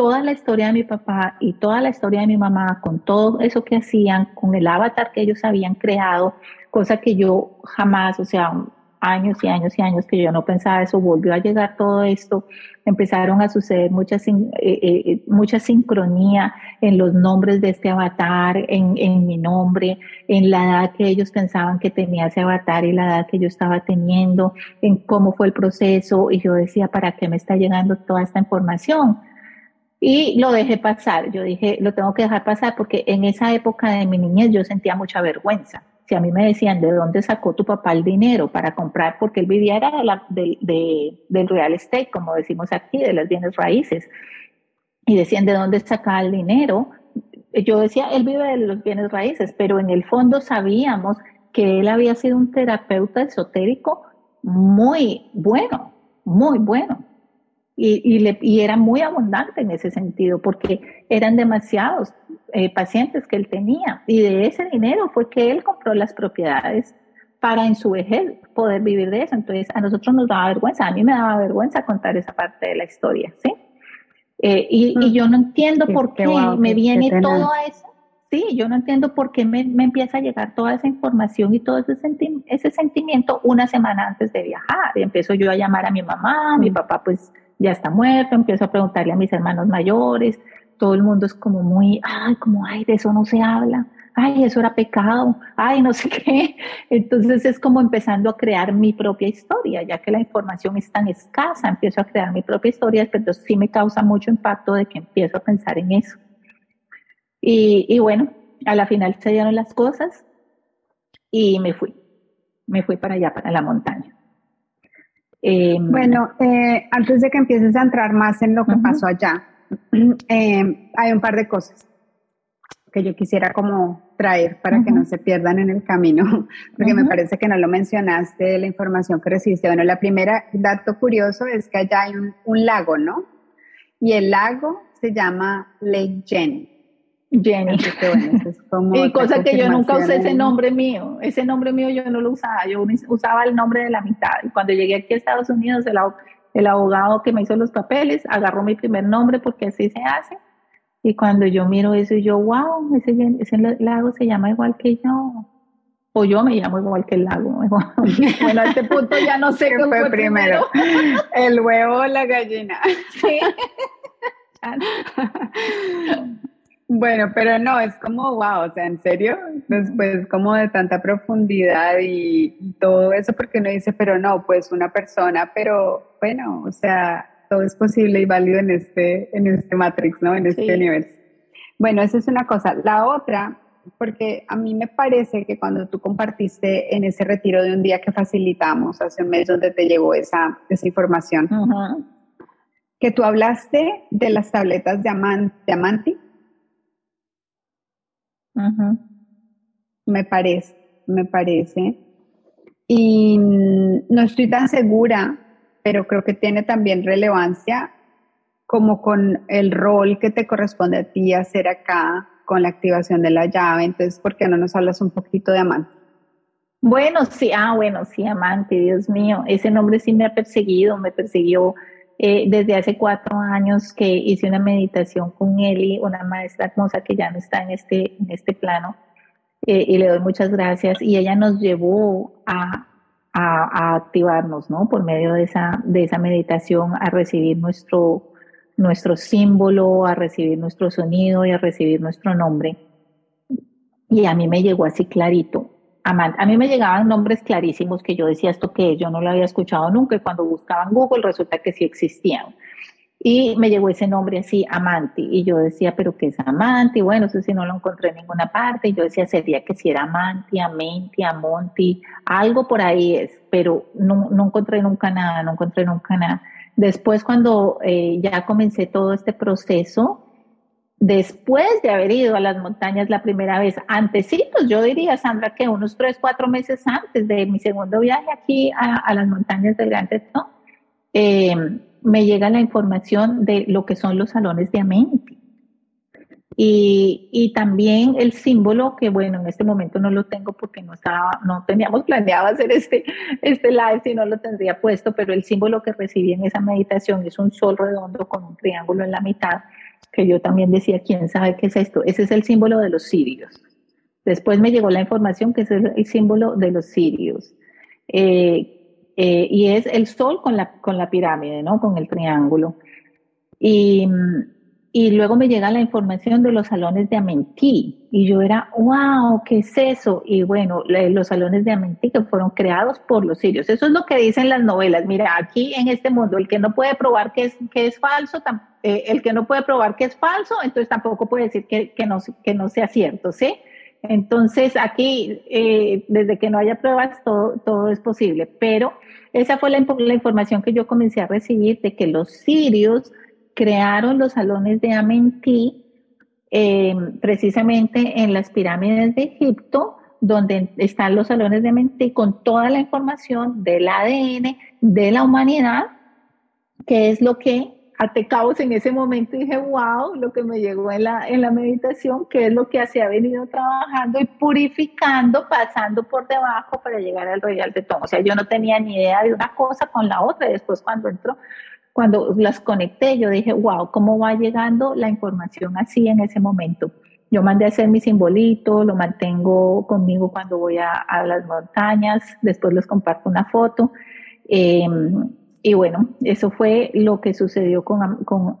Speaker 3: toda la historia de mi papá y toda la historia de mi mamá, con todo eso que hacían, con el avatar que ellos habían creado, cosa que yo jamás, o sea, años y años y años que yo no pensaba eso, volvió a llegar todo esto, empezaron a suceder muchas, eh, eh, mucha sincronía en los nombres de este avatar, en, en, mi nombre, en la edad que ellos pensaban que tenía ese avatar y la edad que yo estaba teniendo, en cómo fue el proceso, y yo decía, ¿para qué me está llegando toda esta información? Y lo dejé pasar, yo dije, lo tengo que dejar pasar porque en esa época de mi niñez yo sentía mucha vergüenza si a mí me decían, ¿de dónde sacó tu papá el dinero para comprar? Porque él vivía era de del real estate, como decimos aquí, de las bienes raíces. Y decían, ¿de dónde sacaba el dinero? Yo decía, él vive de los bienes raíces, pero en el fondo sabíamos que él había sido un terapeuta esotérico muy bueno, muy bueno y, era muy abundante en ese sentido porque eran demasiados eh, pacientes que él tenía y de ese dinero fue que él compró las propiedades para en su vejez poder vivir de eso. Entonces a nosotros nos daba vergüenza, a mí me daba vergüenza contar esa parte de la historia, ¿sí? Eh, y, mm. yo no entiendo por qué, me viene todo eso. Sí, yo no entiendo por qué me, empieza a llegar toda esa información y todo ese, ese sentimiento una semana antes de viajar. Y empiezo yo a llamar a mi mamá, mi mm. papá pues ya está muerto, empiezo a preguntarle a mis hermanos mayores, todo el mundo es como muy, ay, como, ay, de eso no se habla, ay, eso era pecado, ay, no sé qué. Entonces es como empezando a crear mi propia historia, ya que la información es tan escasa, empiezo a crear mi propia historia, pero sí me causa mucho impacto de que empiezo a pensar en eso. Y, y bueno, a la final se dieron las cosas y me fui, me fui para allá, para la montaña.
Speaker 2: Em, bueno, eh, antes de que empieces a entrar más en lo que pasó allá, em, hay un par de cosas que yo quisiera como traer para que no se pierdan en el camino, porque me parece que no lo mencionaste la información que recibiste. Bueno, la primera dato curioso es que allá hay un, un lago, ¿no? Y el lago se llama Lake Jenny.
Speaker 3: Jenny. y cosa que yo nunca usé ese nombre mío. Ese nombre mío yo no lo usaba. Yo usaba el nombre de la mitad. Y cuando llegué aquí a Estados Unidos, el, el abogado que me hizo los papeles agarró mi primer nombre porque así se hace. Y cuando yo miro eso, yo, wow, ese, ese lago se llama igual que yo. O yo me llamo igual que el lago. Bueno, a este punto ya no sé qué fue, primero.
Speaker 2: El huevo o la gallina. Sí. Bueno, pero no, es como, wow, o sea, en serio, después como de tanta profundidad y, todo eso, porque uno dice, pero no, pues una persona, pero bueno, o sea, todo es posible y válido en este, en este Matrix, ¿no? En este universo. Bueno, esa es una cosa. La otra, porque a mí me parece que cuando tú compartiste en ese retiro de un día que facilitamos hace un mes donde te llegó esa, esa información, que tú hablaste de las tabletas de Me parece, me parece. Y no estoy tan segura, pero creo que tiene también relevancia como con el rol que te corresponde a ti hacer acá con la activación de la llave. Entonces, ¿por qué no nos hablas un poquito de amante?
Speaker 3: Bueno, sí, ah, bueno, sí, amante, Dios mío, ese nombre sí me ha perseguido, me persiguió eh, desde hace cuatro años que hice una meditación con Eli, una maestra hermosa que ya no está en este, en este plano. eh, y le doy muchas gracias. Y ella nos llevó a, a, activarnos, ¿no? Por medio de esa, de esa meditación, a recibir nuestro, nuestro símbolo, a recibir nuestro sonido y a recibir nuestro nombre. Y a mí me llegó así clarito. A mí me llegaban nombres clarísimos que yo decía esto que yo no lo había escuchado nunca y cuando buscaba en Google resulta que sí existían. Y me llegó ese nombre así, Amanti. Y yo decía, ¿pero qué es Amanti? Bueno, eso sí no lo encontré en ninguna parte. Y yo decía, sería que si era Amanti, Amenti, Amonti, algo por ahí es. Pero no, no encontré nunca nada, no encontré nunca nada. Después, cuando eh, ya comencé todo este proceso, después de haber ido a las montañas la primera vez, antecitos, yo diría, Sandra, que unos tres, cuatro meses antes de mi segundo viaje aquí a, las montañas del Gran Tetón, eh, me llega la información de lo que son los salones de Amenti. Y, y, también el símbolo, que bueno, en este momento no lo tengo porque no estaba, no teníamos planeado hacer este, este live, si no lo tendría puesto, pero el símbolo que recibí en esa meditación es un sol redondo con un triángulo en la mitad, que yo también decía, ¿quién sabe qué es esto? Ese es el símbolo de los sirios. Después me llegó la información que ese es el símbolo de los sirios. Eh, eh, y es el sol con la, con la pirámide, ¿no? Con el triángulo. Y, y luego me llega la información de los salones de Amentí. Y yo era, wow, ¿qué es eso? Y bueno, los salones de Amentí que fueron creados por los sirios. Eso es lo que dicen las novelas. Mira, aquí en este mundo, el que no puede probar que es, que es falso, eh, el que no puede probar que es falso, entonces tampoco puede decir que, que, no, que no sea cierto, ¿sí? Entonces, aquí, eh, desde que no haya pruebas, todo, todo es posible. Pero esa fue la, información que yo comencé a recibir de que los sirios crearon los salones de Amenti eh, precisamente en las pirámides de Egipto, donde están los salones de Amenti con toda la información del ADN de la humanidad, que es lo que caos en ese momento dije, wow, lo que me llegó en la, en la meditación, que es lo que se ha venido trabajando y purificando, pasando por debajo para llegar al Royal de Tom. O sea, yo no tenía ni idea de una cosa con la otra. Después cuando entró, cuando las conecté, yo dije, wow, ¿cómo va llegando la información así en ese momento? Yo mandé a hacer mi simbolito, lo mantengo conmigo cuando voy a, las montañas, después les comparto una foto. Eh, y bueno, eso fue lo que sucedió con, con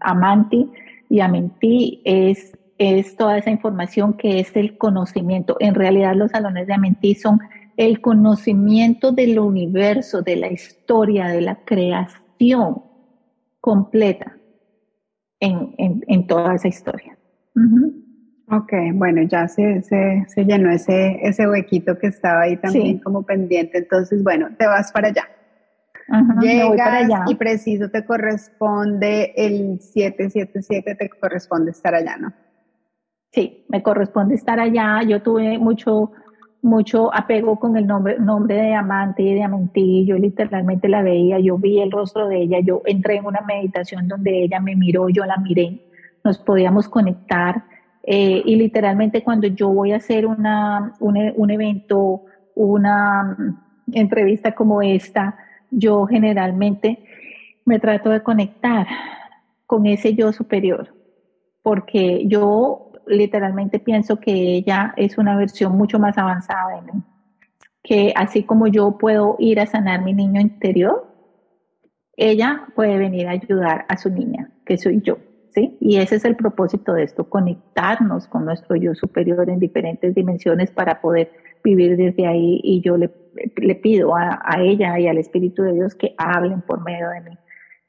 Speaker 3: Amanti y Amenti, es, es toda esa información que es el conocimiento. En realidad los salones de Amenti son el conocimiento del universo, de la historia, de la creación completa en, en, toda esa historia.
Speaker 2: Ok, bueno, ya se, se, se, llenó ese, ese huequito que estaba ahí también como pendiente. Entonces, bueno, te vas para allá. Llegas y preciso te corresponde el 777, te corresponde estar allá, ¿no?
Speaker 3: Sí, me corresponde estar allá. Yo tuve mucho, mucho apego con el nombre, nombre de Amante y de Amantí. Yo literalmente la veía, yo vi el rostro de ella, yo entré en una meditación donde ella me miró, yo la miré, nos podíamos conectar. Eh, y literalmente cuando yo voy a hacer una, un, un evento, una entrevista como esta, yo generalmente me trato de conectar con ese yo superior, porque yo literalmente pienso que ella es una versión mucho más avanzada de mí, que así como yo puedo ir a sanar mi niño interior, ella puede venir a ayudar a su niña, que soy yo. ¿Sí? Y ese es el propósito de esto, conectarnos con nuestro yo superior en diferentes dimensiones para poder vivir desde ahí y yo le, pido a, a, ella y al Espíritu de Dios que hablen por medio de mí.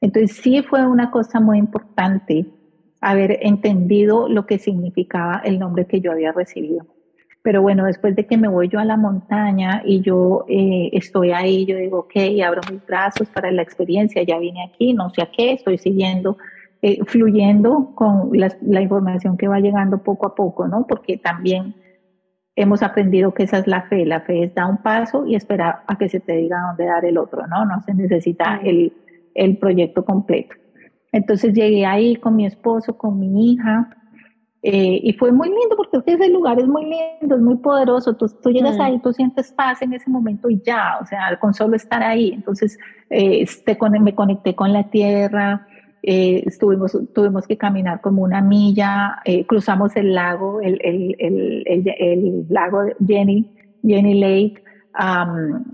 Speaker 3: Entonces sí fue una cosa muy importante haber entendido lo que significaba el nombre que yo había recibido. Pero bueno, después de que me voy yo a la montaña y yo eh, estoy ahí, yo digo, ok, abro mis brazos para la experiencia, ya vine aquí, no sé a qué, estoy siguiendo, eh, fluyendo con la, la, información que va llegando poco a poco, ¿no? Porque también hemos aprendido que esa es la fe. La fe es dar un paso y esperar a que se te diga dónde dar el otro, ¿no? No se necesita el, el proyecto completo. Entonces llegué ahí con mi esposo, con mi hija, eh, y fue muy lindo porque ese lugar es muy lindo, es muy poderoso. Tú, tú llegas mm. ahí, tú sientes paz en ese momento y ya, o sea, con solo estar ahí. Entonces eh, me conecté con la tierra, eh, estuvimos, tuvimos que caminar como una milla, eh, cruzamos el lago, el, el, el, el, lago Jenny, Jenny Lake,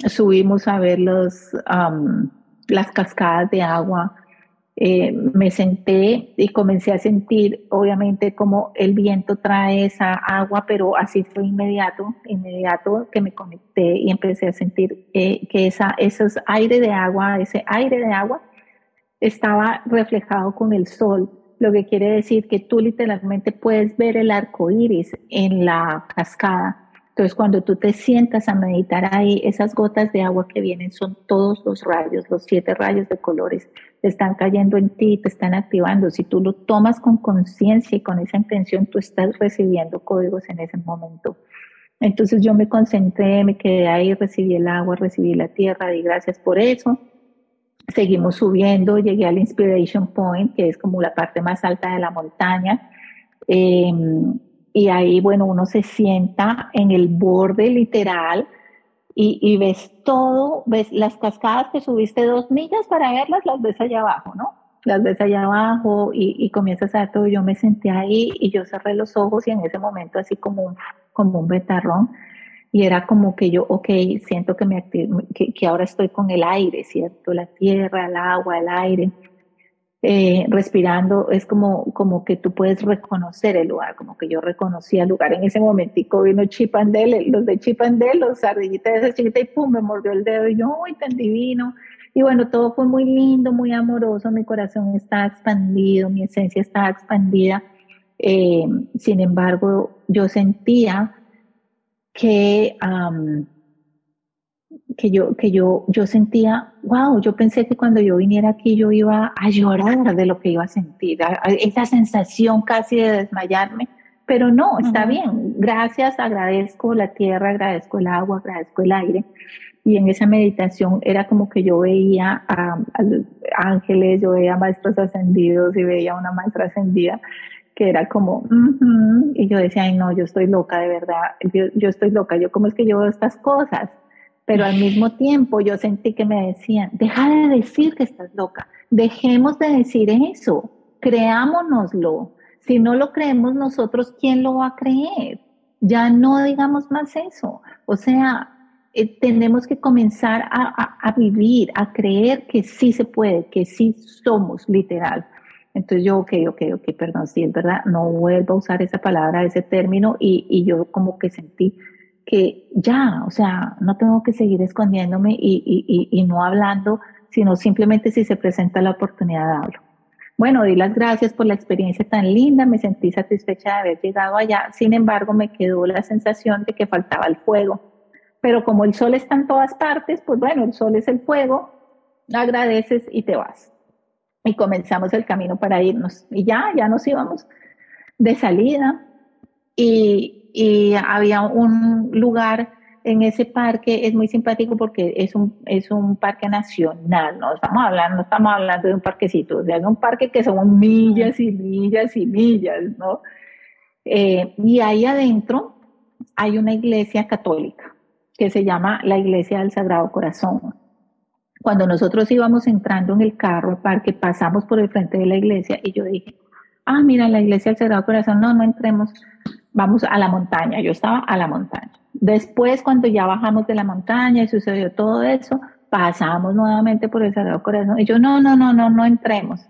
Speaker 3: subimos a ver los, las cascadas de agua, eh, me senté y comencé a sentir, obviamente, como el viento trae esa agua, pero así fue inmediato, inmediato que me conecté y empecé a sentir eh, que esa, esos aire de agua, ese aire de agua estaba reflejado con el sol, lo que quiere decir que tú literalmente puedes ver el arco iris en la cascada entonces, cuando tú te sientas a meditar ahí, esas gotas de agua que vienen son todos los rayos, los siete rayos de colores, están cayendo en ti, te están activando. Si tú lo tomas con conciencia y con esa intención, tú estás recibiendo códigos en ese momento. Entonces yo me concentré, me quedé ahí, recibí el agua, recibí la tierra, di gracias por eso. Seguimos subiendo, llegué al Inspiration Point, que es como la parte más alta de la montaña. Eh, y ahí, bueno, uno se sienta en el borde literal y, ves todo, ves las cascadas que subiste dos millas para verlas, las ves allá abajo, ¿no? Las ves allá abajo y, comienzas a ver todo. Yo me senté ahí y yo cerré los ojos y en ese momento así como un, como un betarrón y era como que yo, ok, siento que, me que, que ahora estoy con el aire, ¿cierto? La tierra, el agua, el aire eh, respirando, es como, como que tú puedes reconocer el lugar, como que yo reconocí el lugar. En ese momentico vino Chipandel, los de Chipandel, los ardillitas de esa chiquita y pum, me mordió el dedo y yo, uy, tan divino. Y bueno, todo fue muy lindo, muy amoroso, mi corazón está expandido, mi esencia está expandida. Eh, sin embargo, yo sentía que que yo, que yo, yo sentía, wow, yo pensé que cuando yo viniera aquí yo iba a llorar de lo que iba a sentir, esa sensación casi de desmayarme, pero no, está bien, gracias, agradezco la tierra, agradezco el agua, agradezco el aire. Y en esa meditación era como que yo veía a, ángeles, yo veía maestros ascendidos y veía una maestra ascendida que era como, y yo decía, ay no, yo estoy loca de verdad, yo, yo estoy loca, yo cómo es que yo veo estas cosas pero al mismo tiempo yo sentí que me decían, deja de decir que estás loca, dejemos de decir eso, creámonoslo. Si no lo creemos nosotros, ¿quién lo va a creer? Ya no digamos más eso. O sea, eh, tenemos que comenzar a, a, vivir, a creer que sí se puede, que sí somos, literal. Entonces yo, ok, ok, ok, perdón, sí, es verdad, no vuelvo a usar esa palabra, ese término, y, y yo como que sentí, que ya, o sea, no tengo que seguir escondiéndome y, y, y, no hablando, sino simplemente si se presenta la oportunidad hablo. Bueno, di las gracias por la experiencia tan linda, me sentí satisfecha de haber llegado allá, sin embargo me quedó la sensación de que faltaba el fuego. Pero como el sol está en todas partes, pues bueno, el sol es el fuego, agradeces y te vas. Y comenzamos el camino para irnos. Y ya, ya nos íbamos de salida. Y, y había un lugar en ese parque, es muy simpático porque es un, es un parque nacional, no estamos hablando, estamos hablando de un parquecito, es un parque que son millas y millas y millas, ¿no? Eh, y ahí adentro hay una iglesia católica que se llama la Iglesia del Sagrado Corazón. Cuando nosotros íbamos entrando en el carro al parque, pasamos por el frente de la iglesia y yo dije, ah, mira, la Iglesia del Sagrado Corazón, no, no entremos vamos a la montaña, yo estaba a la montaña. Después, cuando ya bajamos de la montaña y sucedió todo eso, pasamos nuevamente por el Sagrado Corazón y yo, no, no, no, no, no entremos.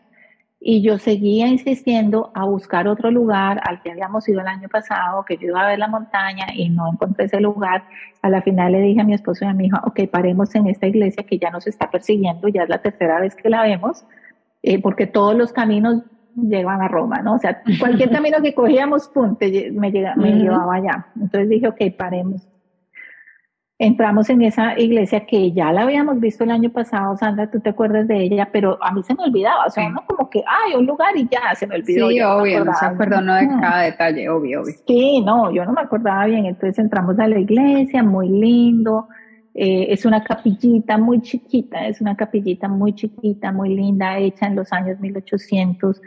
Speaker 3: Y yo seguía insistiendo a buscar otro lugar al que habíamos ido el año pasado, que yo iba a ver la montaña y no encontré ese lugar. A la final le dije a mi esposo y a mi hija, ok, paremos en esta iglesia que ya nos está persiguiendo, ya es la tercera vez que la vemos, eh, porque todos los caminos llegaban a Roma, ¿no? O sea, cualquier camino que cogíamos, pum, me, llega, me llevaba allá. Entonces dije, ok, paremos. Entramos en esa iglesia que ya la habíamos visto el año pasado, Sandra, tú te acuerdas de ella, pero a mí se me olvidaba, o sea, uno como que, ay, un lugar y ya, se me olvidó.
Speaker 1: Sí, obvio, no se acordó no de cada detalle, obvio, obvio.
Speaker 3: Sí, no, yo no me acordaba bien, entonces entramos a la iglesia, muy lindo, eh, es una capillita muy chiquita, es una capillita muy chiquita, muy linda, hecha en los años 1800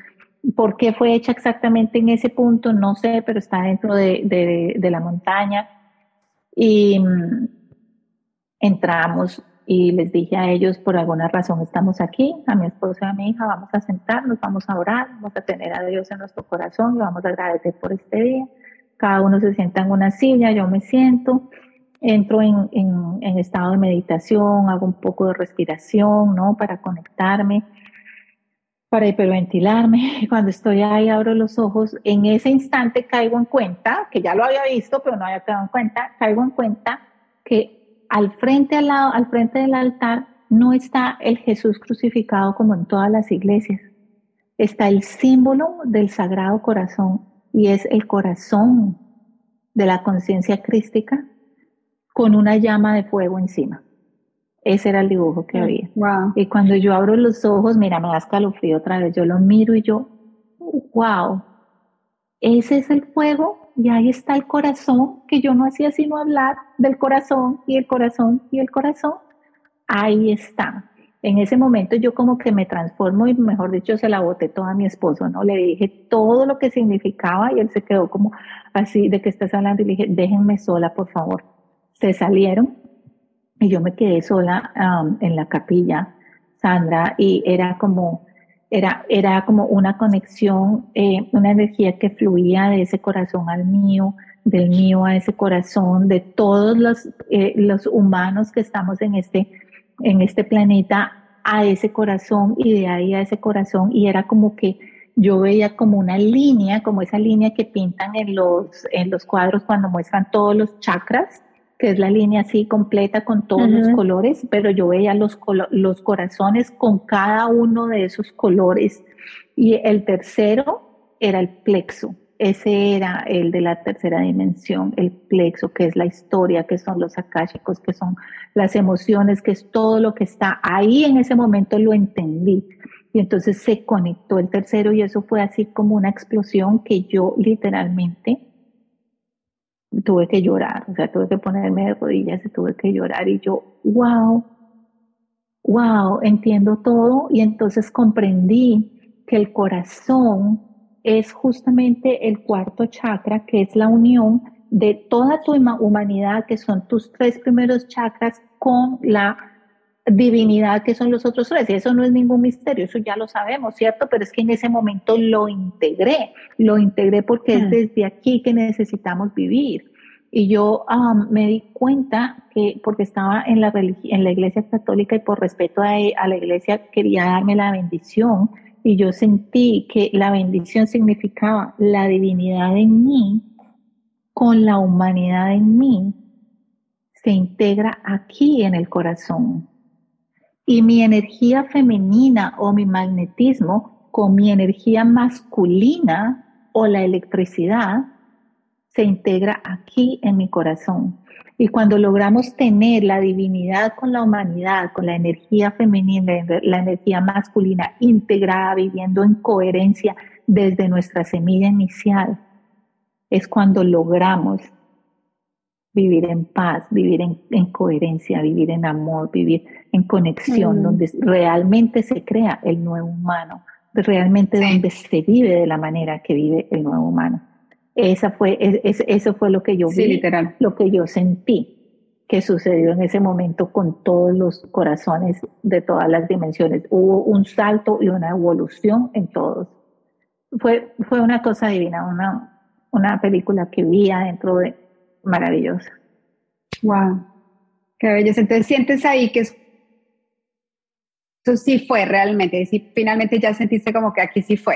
Speaker 3: ¿Por qué fue hecha exactamente en ese punto? No sé, pero está dentro de, la montaña. Y mm, entramos y les dije a ellos, por alguna razón estamos aquí, a mi esposa y a mi hija, vamos a sentarnos, vamos a orar, vamos a tener a Dios en nuestro corazón y vamos a agradecer por este día. Cada uno se sienta en una silla, yo me siento, entro en, en, estado de meditación, hago un poco de respiración, ¿no? Para conectarme, para hiperventilarme. Cuando estoy ahí, abro los ojos. En ese instante caigo en cuenta, que ya lo había visto, pero no había quedado en cuenta, caigo en cuenta que al frente, al, lado, al frente del altar no está el Jesús crucificado como en todas las iglesias. Está el símbolo del Sagrado Corazón y es el corazón de la conciencia crística con una llama de fuego encima. Ese era el dibujo que había. Y cuando yo abro los ojos, mira, me da escalofrío otra vez. Yo lo miro y yo, wow, ese es el fuego y ahí está el corazón, que yo no hacía sino hablar del corazón y el corazón y el corazón. Ahí está. En ese momento yo como que me transformo y mejor dicho se la boté toda a mi esposo, ¿no? Le dije todo lo que significaba y él se quedó como así de que estás hablando y le dije, déjenme sola, por favor. Se salieron y yo me quedé sola en la capilla, Sandra, y era como, era, era como una conexión, eh, una energía que fluía de ese corazón al mío, del mío a ese corazón, de todos los, eh, los humanos que estamos en este, en este planeta a ese corazón y de ahí a ese corazón. Y era como que yo veía como una línea, como esa línea que pintan en los, en los cuadros cuando muestran todos los chakras, que es la línea así completa con todos los colores, pero yo veía los, los corazones con cada uno de esos colores. Y el tercero era el plexo. Ese era el de la tercera dimensión, el plexo, que es la historia, que son los akáshicos, que son las emociones, que es todo lo que está ahí en ese momento lo entendí. Y entonces se conectó el tercero y eso fue así como una explosión que yo literalmente tuve que llorar, o sea, tuve que ponerme de rodillas y tuve que llorar y yo, wow, wow, entiendo todo y entonces comprendí que el corazón es justamente el cuarto chakra, que es la unión de toda tu humanidad, que son tus tres primeros chakras, con la divinidad que son los otros tres. Y eso no es ningún misterio, eso ya lo sabemos, ¿cierto? Pero es que en ese momento lo integré, lo integré porque es mm. desde aquí que necesitamos vivir. Y yo me di cuenta que, porque estaba en la, en la iglesia católica y por respeto a, a la iglesia quería darme la bendición, y yo sentí que la bendición significaba la divinidad en mí con la humanidad en mí se integra aquí en el corazón y mi energía femenina o mi magnetismo con mi energía masculina o la electricidad se integra aquí en mi corazón. Y cuando logramos tener la divinidad con la humanidad, con la energía femenina, la energía masculina integrada, viviendo en coherencia desde nuestra semilla inicial, es cuando logramos vivir en paz, vivir en, coherencia, vivir en amor, vivir en conexión, mm. donde realmente se crea el nuevo humano, realmente donde se vive de la manera que vive el nuevo humano. Esa fue, eso fue lo que yo vi, literal. lo que yo sentí que sucedió en ese momento con todos los corazones de todas las dimensiones. Hubo un salto y una evolución en todos. Fue, fue una cosa divina, una, una película que vi adentro de, maravillosa.
Speaker 2: Wow, qué belleza. Entonces sientes ahí que eso sí fue realmente, y si finalmente ya sentiste como que aquí sí fue.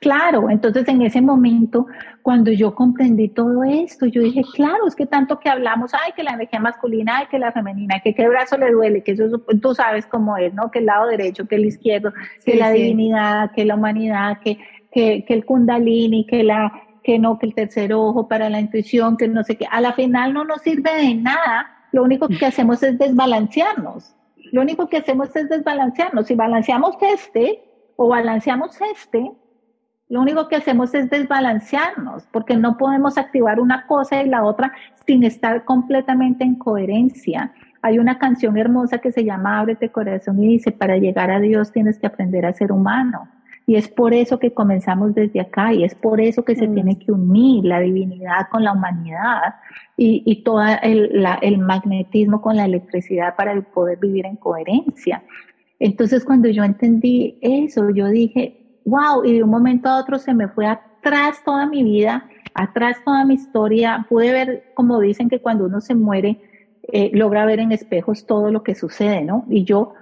Speaker 3: Claro, entonces en ese momento, cuando yo comprendí todo esto, yo dije, claro, es que tanto que hablamos, ay, que la energía masculina, ay, que la femenina, que qué brazo le duele, que eso tú sabes cómo es, ¿no? Que el lado derecho, que el izquierdo, que la divinidad, que la humanidad, que, que, que el kundalini, que la que no, que el tercer ojo para la intuición, que no sé qué. A la final no nos sirve de nada. Lo único que hacemos es desbalancearnos. Lo único que hacemos es desbalancearnos. Si balanceamos este o balanceamos este, lo único que hacemos es desbalancearnos, porque no podemos activar una cosa y la otra sin estar completamente en coherencia. Hay una canción hermosa que se llama Ábrete corazón y dice, para llegar a Dios tienes que aprender a ser humano. Y es por eso que comenzamos desde acá y es por eso que se mm. tiene que unir la divinidad con la humanidad y, y todo el, el magnetismo con la electricidad para poder vivir en coherencia. Entonces cuando yo entendí eso, yo dije, wow, y de un momento a otro se me fue atrás toda mi vida, atrás toda mi historia, pude ver, como dicen que cuando uno se muere, eh, logra ver en espejos todo lo que sucede, ¿no? Y yo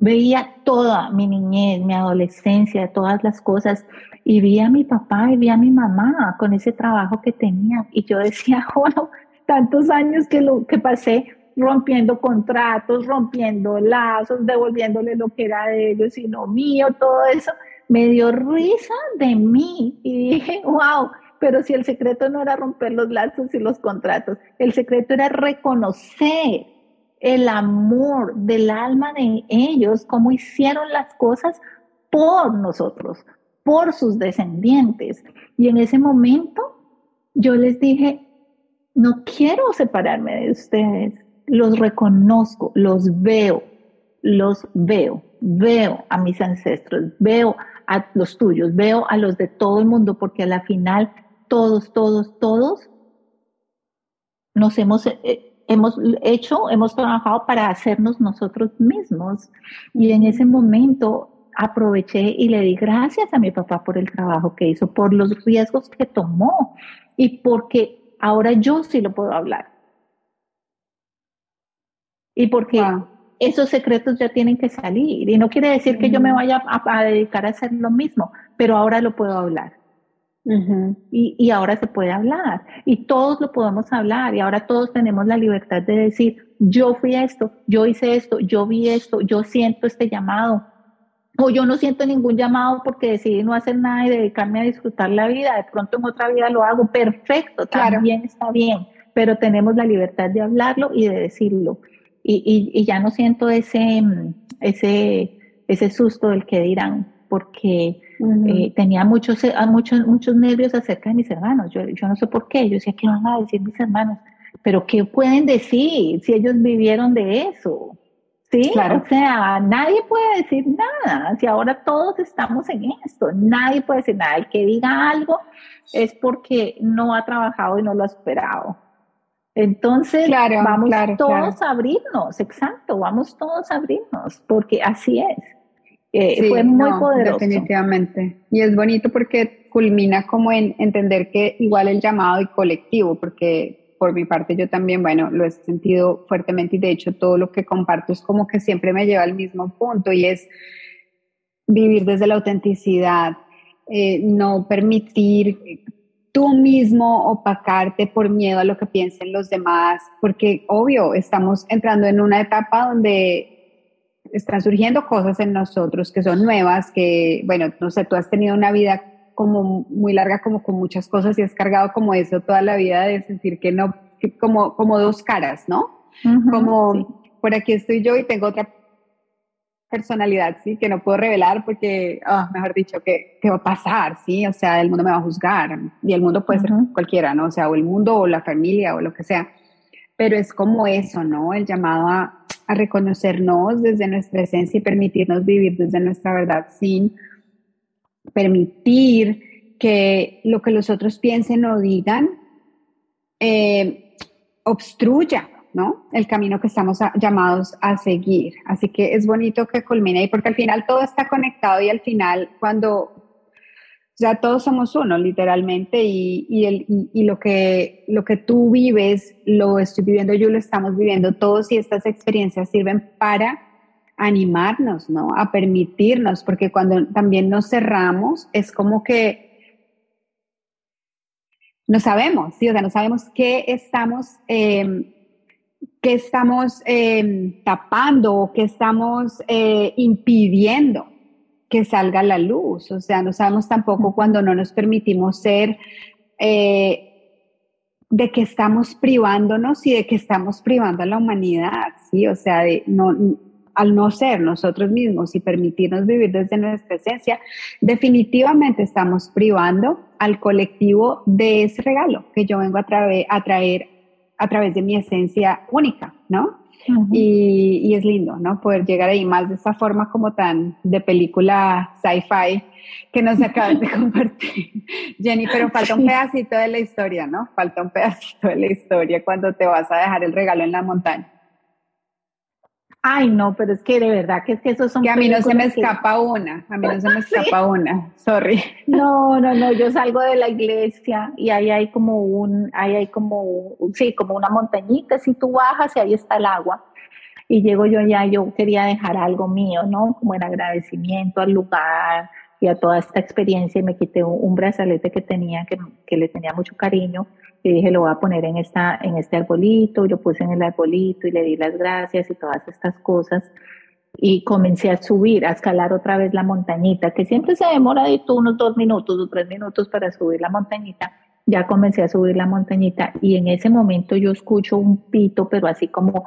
Speaker 3: veía toda mi niñez, mi adolescencia, todas las cosas, y vi a mi papá y vi a mi mamá con ese trabajo que tenía, y yo decía, bueno, tantos años que, lo, que pasé rompiendo contratos, rompiendo lazos, devolviéndole lo que era de ellos y no mío, todo eso, me dio risa de mí y dije, wow, pero si el secreto no era romper los lazos y los contratos, el secreto era reconocer el amor del alma de ellos, cómo hicieron las cosas por nosotros, por sus descendientes. Y en ese momento yo les dije, no quiero separarme de ustedes, los reconozco, los veo, los veo, veo a mis ancestros, veo a los tuyos, veo a los de todo el mundo, porque a la final todos, todos, todos nos hemos, eh, hemos hecho, hemos trabajado para hacernos nosotros mismos. Y en ese momento aproveché y le di gracias a mi papá por el trabajo que hizo, por los riesgos que tomó y porque ahora yo sí lo puedo hablar. Y porque esos secretos ya tienen que salir. Y no quiere decir que yo me vaya a dedicar a hacer lo mismo, pero ahora lo puedo hablar y, y, ahora se puede hablar y todos lo podemos hablar y ahora todos tenemos la libertad de decir, yo fui esto, yo hice esto, yo vi esto, yo siento este llamado. O yo no siento ningún llamado porque decidí no hacer nada y dedicarme a disfrutar la vida, de pronto en otra vida lo hago, perfecto, también está bien, pero tenemos la libertad de hablarlo y de decirlo. Y, y, y ya no siento ese, ese, ese susto del que dirán porque eh, tenía muchos, eh, muchos, muchos nervios acerca de mis hermanos. Yo, yo no sé por qué. Yo decía, ¿qué van a decir mis hermanos? Pero ¿qué pueden decir si ellos vivieron de eso? Sí, claro. o sea, nadie puede decir nada. Si ahora todos estamos en esto, nadie puede decir nada. El que diga algo es porque no ha trabajado y no lo ha superado. Entonces, vamos todos a abrirnos, exacto, vamos todos a abrirnos, porque así es. Eh, fue muy poderoso.
Speaker 2: Definitivamente. Y es bonito porque culmina como en entender que igual el llamado y colectivo, porque por mi parte yo también, bueno, lo he sentido fuertemente y de hecho todo lo que comparto es como que siempre me lleva al mismo punto y es vivir desde la autenticidad, eh, no permitir tú mismo opacarte por miedo a lo que piensen los demás, porque obvio, estamos entrando en una etapa donde están surgiendo cosas en nosotros que son nuevas, que, bueno, no sé, tú has tenido una vida como muy larga, como con muchas cosas y has cargado como eso toda la vida de sentir que no, como, como dos caras, ¿no? como por aquí estoy yo y tengo otra personalidad, ¿sí? Que no puedo revelar porque, ah, mejor dicho, ¿qué, ¿qué, va a pasar, ¿sí? O sea, el mundo me va a juzgar y el mundo puede ser cualquiera, ¿no? O sea, o el mundo o la familia o lo que sea. Pero es como eso, ¿no? El llamado a, a reconocernos desde nuestra esencia y permitirnos vivir desde nuestra verdad sin permitir que lo que los otros piensen o digan eh, obstruya ¿no? el camino que estamos llamados a seguir. Así que es bonito que culmine ahí porque al final todo está conectado y al final cuando ya todos somos uno, literalmente, y, y, el, y, lo, que, lo que tú vives, lo estoy viviendo yo, lo estamos viviendo todos, y estas experiencias sirven para animarnos, ¿no? A permitirnos, porque cuando también nos cerramos, es como que no sabemos, ¿sí? O sea, no sabemos qué estamos, eh, qué estamos eh, tapando o qué estamos eh, impidiendo que salga la luz. O sea, no sabemos tampoco cuando no nos permitimos ser eh, de que estamos privándonos y de que estamos privando a la humanidad, ¿sí? O sea, de no, al no ser nosotros mismos y permitirnos vivir desde nuestra esencia, definitivamente estamos privando al colectivo de ese regalo que yo vengo a, a traer a través de mi esencia única, ¿no? Y, y, es lindo, ¿no? Poder llegar ahí más de esa forma como tan de película sci-fi que nos acabas de compartir, Jenny, pero falta un pedacito de la historia, ¿no? Falta un pedacito de la historia cuando te vas a dejar el regalo en la montaña.
Speaker 3: Ay, no, pero es que de verdad que es que esos son.
Speaker 2: Que a mí no se me escapa una, a mí no se me escapa una, sorry.
Speaker 3: No, no, no, yo salgo de la iglesia y ahí hay como un, ahí hay como, sí, como una montañita, si tú bajas y ahí está el agua. Y llego yo allá, yo quería dejar algo mío, ¿no? Como en agradecimiento al lugar y a toda esta experiencia y me quité un, brazalete que tenía, que, que le tenía mucho cariño y dije, lo voy a poner en, esta, en este arbolito, lo puse en el arbolito y le di las gracias y todas estas cosas. Y comencé a subir, a escalar otra vez la montañita, que siempre se demora de unos dos minutos o tres minutos para subir la montañita. Ya comencé a subir la montañita y en ese momento yo escucho un pito, pero así como,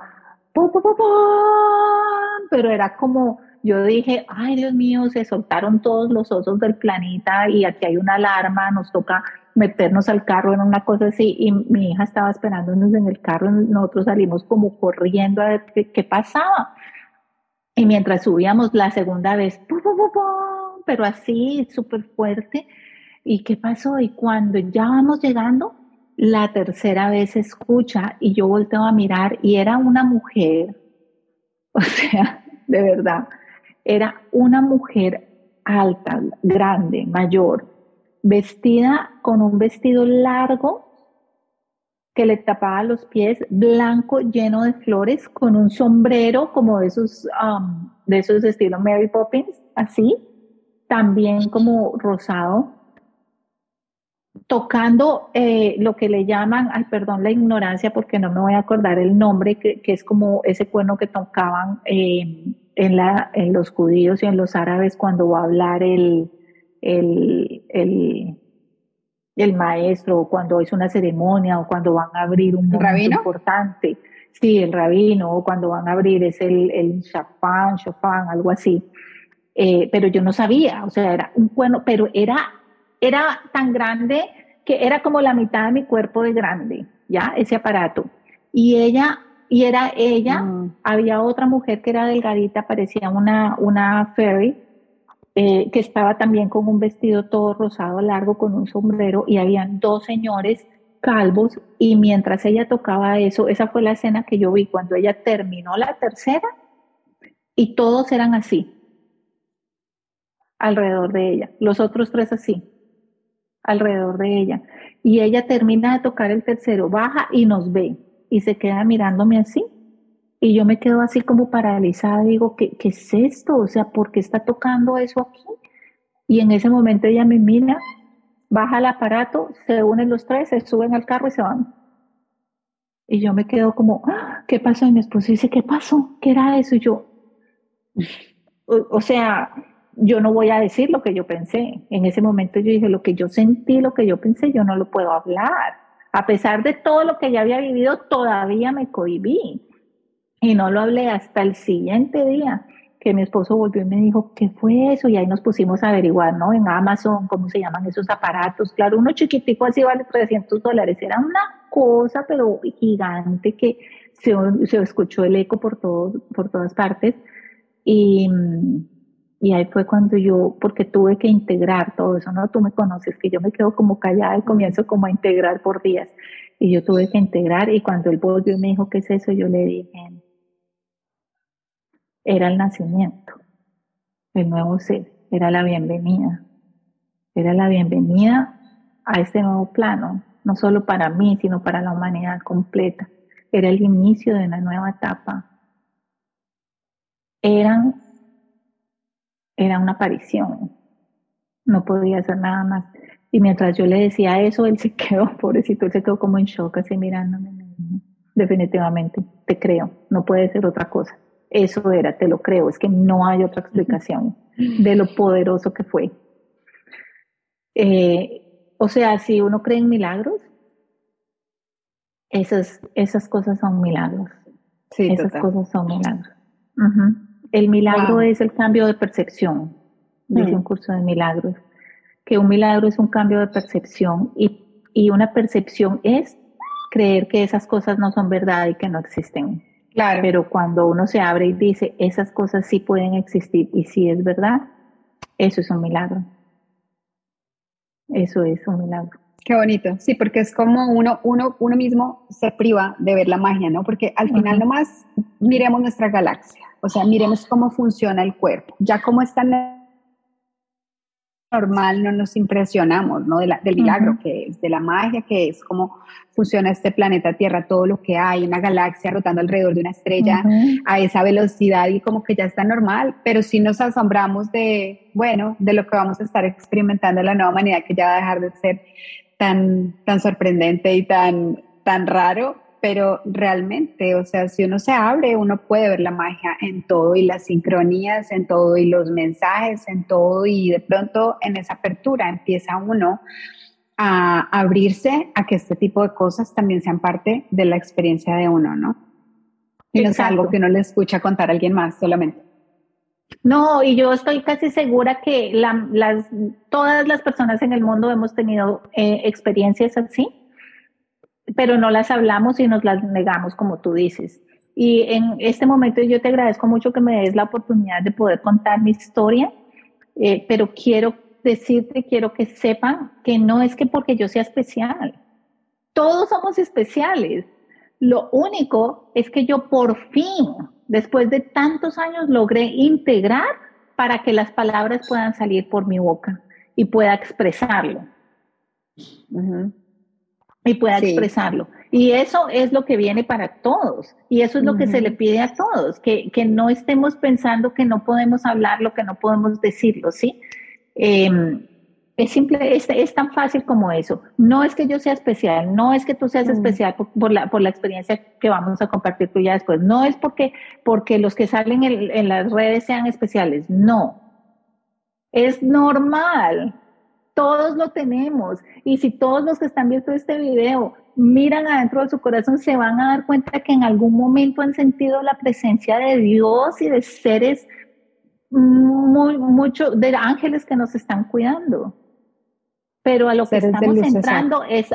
Speaker 3: pero era como, yo dije, ay Dios mío, se soltaron todos los osos del planeta y aquí hay una alarma, nos toca meternos al carro en una cosa así y mi hija estaba esperándonos en el carro, nosotros salimos como corriendo a ver qué, pasaba. Y mientras subíamos la segunda vez, pero así súper fuerte, ¿y qué pasó? Y cuando ya vamos llegando, la tercera vez escucha y yo volteo a mirar y era una mujer, o sea, de verdad, era una mujer alta, grande, mayor, vestida con un vestido largo que le tapaba los pies, blanco, lleno de flores, con un sombrero como de esos, um, de esos estilo Mary Poppins, así, también como rosado, tocando eh, lo que le llaman, ay, perdón la ignorancia porque no me voy a acordar el nombre, que, es como ese cuerno que tocaban eh, en, la, en los judíos y en los árabes cuando va a hablar el, el, el, el maestro, cuando es una ceremonia, o cuando van a abrir un
Speaker 2: momento
Speaker 3: importante. Sí, el rabino, o cuando van a abrir es el, el shafán, shofán, algo así. Eh, pero yo no sabía, o sea, era un cuerno, pero era, era tan grande que era como la mitad de mi cuerpo de grande, ¿ya? Ese aparato. Y ella, y era ella, mm. había otra mujer que era delgadita, parecía una, una fairy, eh, que estaba también con un vestido todo rosado largo con un sombrero y habían dos señores calvos y mientras ella tocaba eso, esa fue la escena que yo vi cuando ella terminó la tercera y todos eran así, alrededor de ella, los otros tres así, alrededor de ella. Y ella termina de tocar el tercero, baja y nos ve y se queda mirándome así y yo me quedo así como paralizada, digo, ¿qué, ¿qué, es esto? O sea, ¿por qué está tocando eso aquí? Y en ese momento ella me mira, baja el aparato, se unen los tres, se suben al carro y se van. Y yo me quedo como, ah, ¿qué pasó? Y mi esposo dice, ¿qué pasó? ¿Qué era eso? Y yo, o, sea, yo no voy a decir lo que yo pensé. En ese momento yo dije, lo que yo sentí, lo que yo pensé, yo no lo puedo hablar. A pesar de todo lo que ya había vivido, todavía me cohibí. Y no lo hablé hasta el siguiente día que mi esposo volvió y me dijo, ¿qué fue eso? Y ahí nos pusimos a averiguar, ¿no? En Amazon, ¿cómo se llaman esos aparatos? Claro, uno chiquitico así vale 300 dólares. Era una cosa, pero gigante que se, se escuchó el eco por, todos, por todas partes. Y, y ahí fue cuando yo, porque tuve que integrar todo eso, ¿no? Tú me conoces, que yo me quedo como callada y comienzo como a integrar por días. Y yo tuve que integrar y cuando él volvió me dijo, ¿qué es eso? Yo le dije, era el nacimiento, el nuevo ser, era la bienvenida, era la bienvenida a este nuevo plano, no solo para mí, sino para la humanidad completa. Era el inicio de una nueva etapa. Era, era una aparición, no podía hacer nada más. Y mientras yo le decía eso, él se quedó, pobrecito, él se quedó como en shock, así mirándome. Definitivamente, te creo, no puede ser otra cosa. Eso era, te lo creo, es que no hay otra explicación de lo poderoso que fue. Eh, o sea, si uno cree en milagros, esas, esas cosas son milagros. Sí, esas cosas son milagros. El milagro es el cambio de percepción, dice un curso de milagros, que un milagro es un cambio de percepción y, y una percepción es creer que esas cosas no son verdad y que no existen. Claro. Pero cuando uno se abre y dice, esas cosas sí pueden existir y sí es verdad, eso es un milagro. Eso es un milagro.
Speaker 2: Qué bonito, sí, porque es como uno, uno, uno mismo se priva de ver la magia, ¿no? Porque al final nomás miremos nuestra galaxia, o sea, miremos cómo funciona el cuerpo, ya cómo está normal no nos impresionamos, ¿no? del milagro que es, de la magia que es, cómo funciona este planeta Tierra, todo lo que hay, una galaxia rotando alrededor de una estrella a esa velocidad y como que ya está normal, pero sí nos asombramos de, bueno, de lo que vamos a estar experimentando en la nueva humanidad que ya va a dejar de ser tan, tan sorprendente y tan, tan raro pero realmente, o sea, si uno se abre, uno puede ver la magia en todo y las sincronías en todo y los mensajes en todo y de pronto en esa apertura empieza uno a abrirse a que este tipo de cosas también sean parte de la experiencia de uno, ¿no? Y no es algo que uno le escucha contar a alguien más solamente.
Speaker 3: No, y yo estoy casi segura que las, todas las personas en el mundo hemos tenido eh, experiencias así pero no las hablamos y nos las negamos, como tú dices. Y en este momento yo te agradezco mucho que me des la oportunidad de poder contar mi historia, eh, pero quiero decirte, quiero que sepan que no es que porque yo sea especial, todos somos especiales. Lo único es que yo por fin, después de tantos años, logré integrar para que las palabras puedan salir por mi boca y pueda expresarlo y pueda expresarlo. Y eso es lo que viene para todos. Y eso es lo que se le pide a todos, que, que, no estemos pensando que no podemos hablarlo, que no podemos decirlo, ¿sí? Em, es simple, es, es, tan fácil como eso. No es que yo sea especial, no es que tú seas especial por, la, por la experiencia que vamos a compartir tú ya después. No es porque, porque los que salen en, en las redes sean especiales, no. Es normal todos lo tenemos. Y si todos los que están viendo este video miran adentro de su corazón, se van a dar cuenta que en algún momento han sentido la presencia de Dios y de seres muy, mucho, de ángeles que nos están cuidando. Pero a lo que estamos entrando es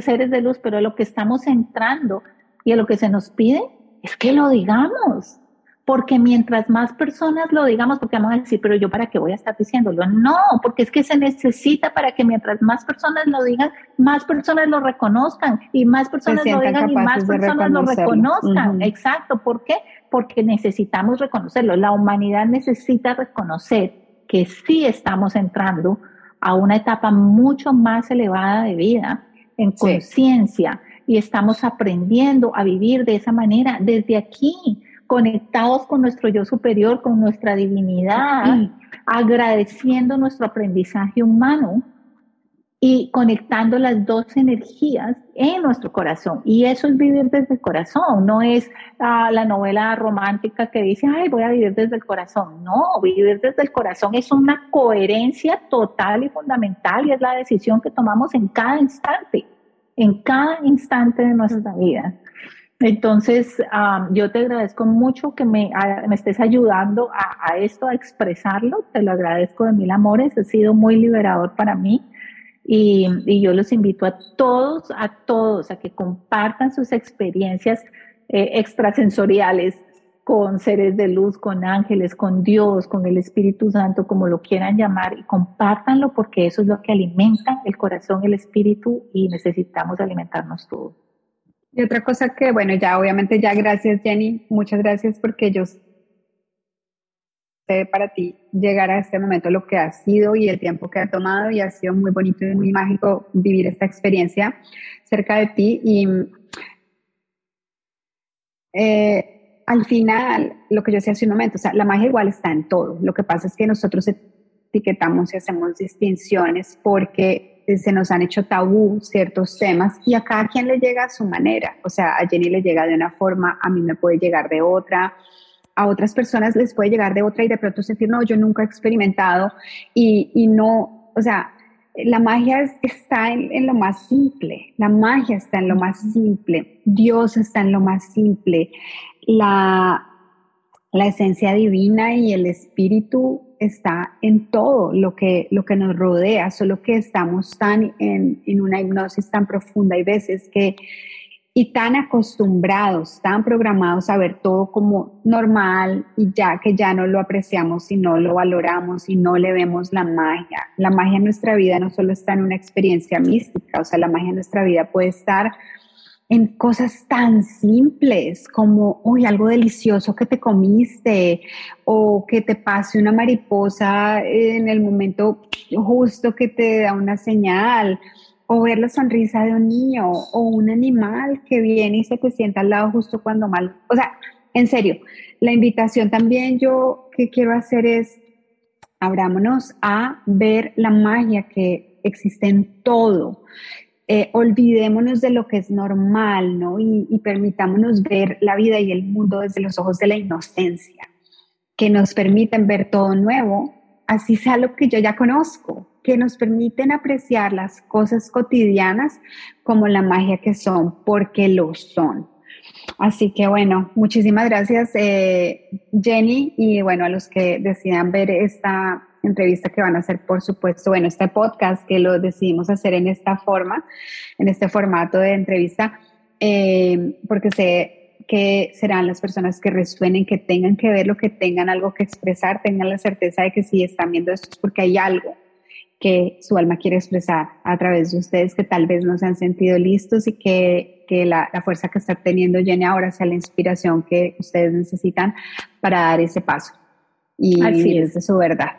Speaker 3: seres de luz, pero a lo que estamos entrando y a lo que se nos pide es que lo digamos porque mientras más personas lo digamos, porque vamos a decir, pero yo para qué voy a estar diciéndolo, no, porque es que se necesita para que mientras más personas lo digan, más personas lo reconozcan y más personas lo digan y más personas lo reconozcan. Exacto, ¿por qué? Porque necesitamos reconocerlo. La humanidad necesita reconocer que sí estamos entrando a una etapa mucho más elevada de vida, en conciencia, y estamos aprendiendo a vivir de esa manera desde aquí conectados con nuestro yo superior, con nuestra divinidad, agradeciendo nuestro aprendizaje humano y conectando las dos energías en nuestro corazón. Y eso es vivir desde el corazón, no es ah, la novela romántica que dice, ay, voy a vivir desde el corazón. No, vivir desde el corazón es una coherencia total y fundamental y es la decisión que tomamos en cada instante, en cada instante de nuestra vida. Entonces, yo te agradezco mucho que me, estés ayudando a, esto, a expresarlo. Te lo agradezco de mil amores. Ha sido muy liberador para mí. Y, yo los invito a todos, a todos, a que compartan sus experiencias eh, extrasensoriales con seres de luz, con ángeles, con Dios, con el Espíritu Santo, como lo quieran llamar, y compártanlo porque eso es lo que alimenta el corazón, el espíritu, y necesitamos alimentarnos todos.
Speaker 2: Y otra cosa que, bueno, ya obviamente ya gracias Jenny, muchas gracias porque yo para ti llegar a este momento lo que ha sido y el tiempo que ha tomado y ha sido muy bonito y muy mágico vivir esta experiencia cerca de ti y eh, al final, lo que yo decía hace un momento, o sea, la magia igual está en todo. Lo que pasa es que nosotros etiquetamos y hacemos distinciones porque se nos han hecho tabú ciertos temas y a cada quien le llega a su manera. O sea, a Jenny le llega de una forma, a mí me puede llegar de otra, a otras personas les puede llegar de otra y de pronto sentir, no, yo nunca he experimentado y, y no, o sea, la magia está en, en, lo más simple, la magia está en lo más simple, Dios está en lo más simple, la, la esencia divina y el espíritu está en todo lo que, lo que nos rodea, solo que estamos tan en, una hipnosis tan profunda. Hay veces que y tan acostumbrados, tan programados a ver todo como normal y ya que ya no lo apreciamos y no lo valoramos y no le vemos la magia. La magia en nuestra vida no solo está en una experiencia mística, o sea, la magia en nuestra vida puede estar en cosas tan simples como, uy, algo delicioso que te comiste o que te pase una mariposa en el momento justo que te da una señal o ver la sonrisa de un niño o un animal que viene y se te sienta al lado justo cuando mal. O sea, en serio, la invitación también yo que quiero hacer es, abrámonos a ver la magia que existe en todo. Eh, olvidémonos de lo que es normal, ¿no? Y, y permitámonos ver la vida y el mundo desde los ojos de la inocencia, que nos permiten ver todo nuevo, así sea lo que yo ya conozco, que nos permiten apreciar las cosas cotidianas como la magia que son, porque lo son. Así que bueno, muchísimas gracias eh, Jenny y bueno, a los que decidan ver esta entrevista que van a hacer, por supuesto, bueno, este podcast que lo decidimos hacer en esta forma, en este formato de entrevista, eh, porque sé que serán las personas que resuenen, que tengan que ver lo que tengan algo que expresar, tengan la certeza de que si están viendo esto es porque hay algo que su alma quiere expresar a través de ustedes que tal vez no se han sentido listos y que, que la, la, fuerza que está teniendo Jenny ahora sea la inspiración que ustedes necesitan para dar ese paso y Así es. de su verdad.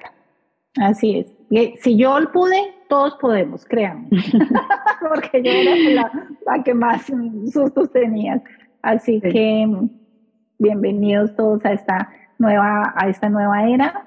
Speaker 3: Así es. Si yo pude, todos podemos, créanme. Porque yo era la, la, que más sustos tenía. Así sí. que bienvenidos todos a esta nueva, a esta nueva era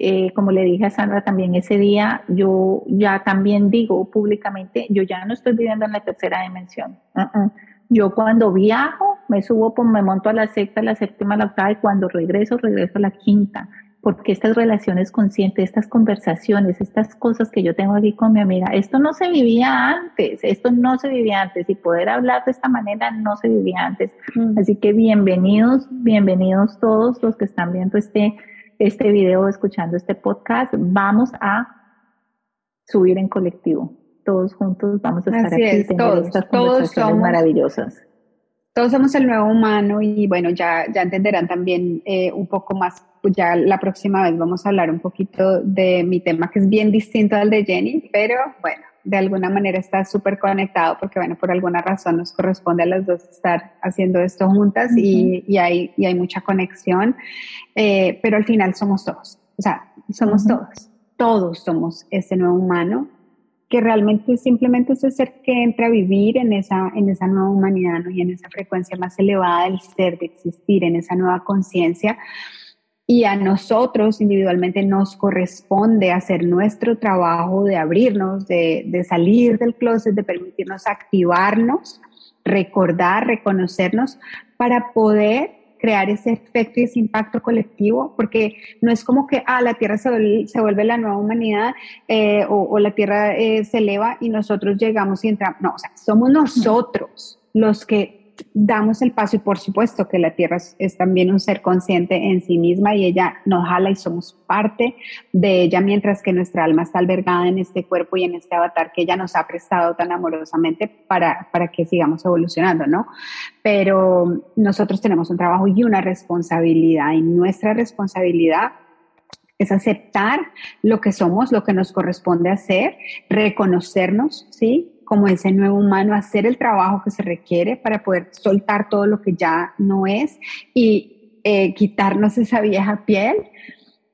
Speaker 3: eh, como le dije a Sandra también ese día, yo ya también digo públicamente, yo ya no estoy viviendo en la tercera dimensión. Uh -uh. Yo cuando viajo, me subo, pues, me monto a la sexta, a la séptima, a la octava y cuando regreso, regreso a la quinta. Porque estas relaciones conscientes, estas conversaciones, estas cosas que yo tengo aquí con mi amiga, esto no se vivía antes, esto no se vivía antes y poder hablar de esta manera no se vivía antes. Mm. Así que bienvenidos, bienvenidos todos los que están viendo este este video, escuchando este podcast, vamos a subir en colectivo. Todos juntos vamos a estar
Speaker 2: Así
Speaker 3: aquí
Speaker 2: es, todos, estas todos somos
Speaker 3: maravillosas.
Speaker 2: Todos somos el nuevo humano y bueno, ya, ya entenderán también eh, un poco más, pues ya la próxima vez vamos a hablar un poquito de mi tema que es bien distinto al de Jenny, pero bueno, de alguna manera está súper conectado porque, bueno, por alguna razón nos corresponde a las dos estar haciendo esto juntas uh -huh. y, y, hay, y hay mucha conexión, eh, pero al final somos todos, o sea, somos uh -huh. todos, todos somos ese nuevo humano que realmente simplemente es el ser que entra a vivir en esa, en esa nueva humanidad ¿no? y en esa frecuencia más elevada del ser, de existir, en esa nueva conciencia y a nosotros individualmente nos corresponde hacer nuestro trabajo de abrirnos, de, salir del closet, de permitirnos activarnos, recordar, reconocernos para poder crear ese efecto y ese impacto colectivo, porque no es como que, ah, la Tierra se vuelve, se vuelve la nueva humanidad eh, o, o, la Tierra eh, se eleva y nosotros llegamos y entramos. No, o sea, somos nosotros los que damos el paso y por supuesto que la Tierra es, también un ser consciente en sí misma y ella nos jala y somos parte de ella mientras que nuestra alma está albergada en este cuerpo y en este avatar que ella nos ha prestado tan amorosamente para, para que sigamos evolucionando, ¿no? Pero nosotros tenemos un trabajo y una responsabilidad y nuestra responsabilidad es aceptar lo que somos, lo que nos corresponde hacer, reconocernos, ¿sí? Como ese nuevo humano, hacer el trabajo que se requiere para poder soltar todo lo que ya no es y eh, quitarnos esa vieja piel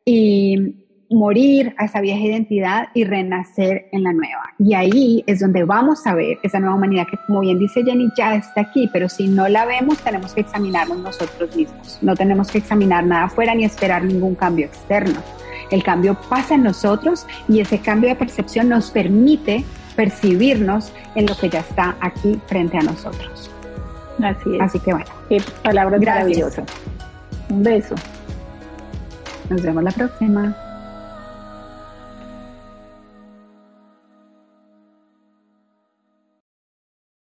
Speaker 2: y morir a esa vieja identidad y renacer en la nueva. Y ahí es donde vamos a ver esa nueva humanidad que, como bien dice Jenny, ya está aquí, pero si no la vemos, tenemos que examinarnos nosotros mismos. No tenemos que examinar nada afuera ni esperar ningún cambio externo. El cambio pasa en nosotros y ese cambio de percepción nos permite percibirnos en lo que ya está aquí frente a nosotros.
Speaker 3: Así es.
Speaker 2: Así que bueno.
Speaker 3: Qué palabras maravillosas. Un beso.
Speaker 2: Nos vemos la próxima.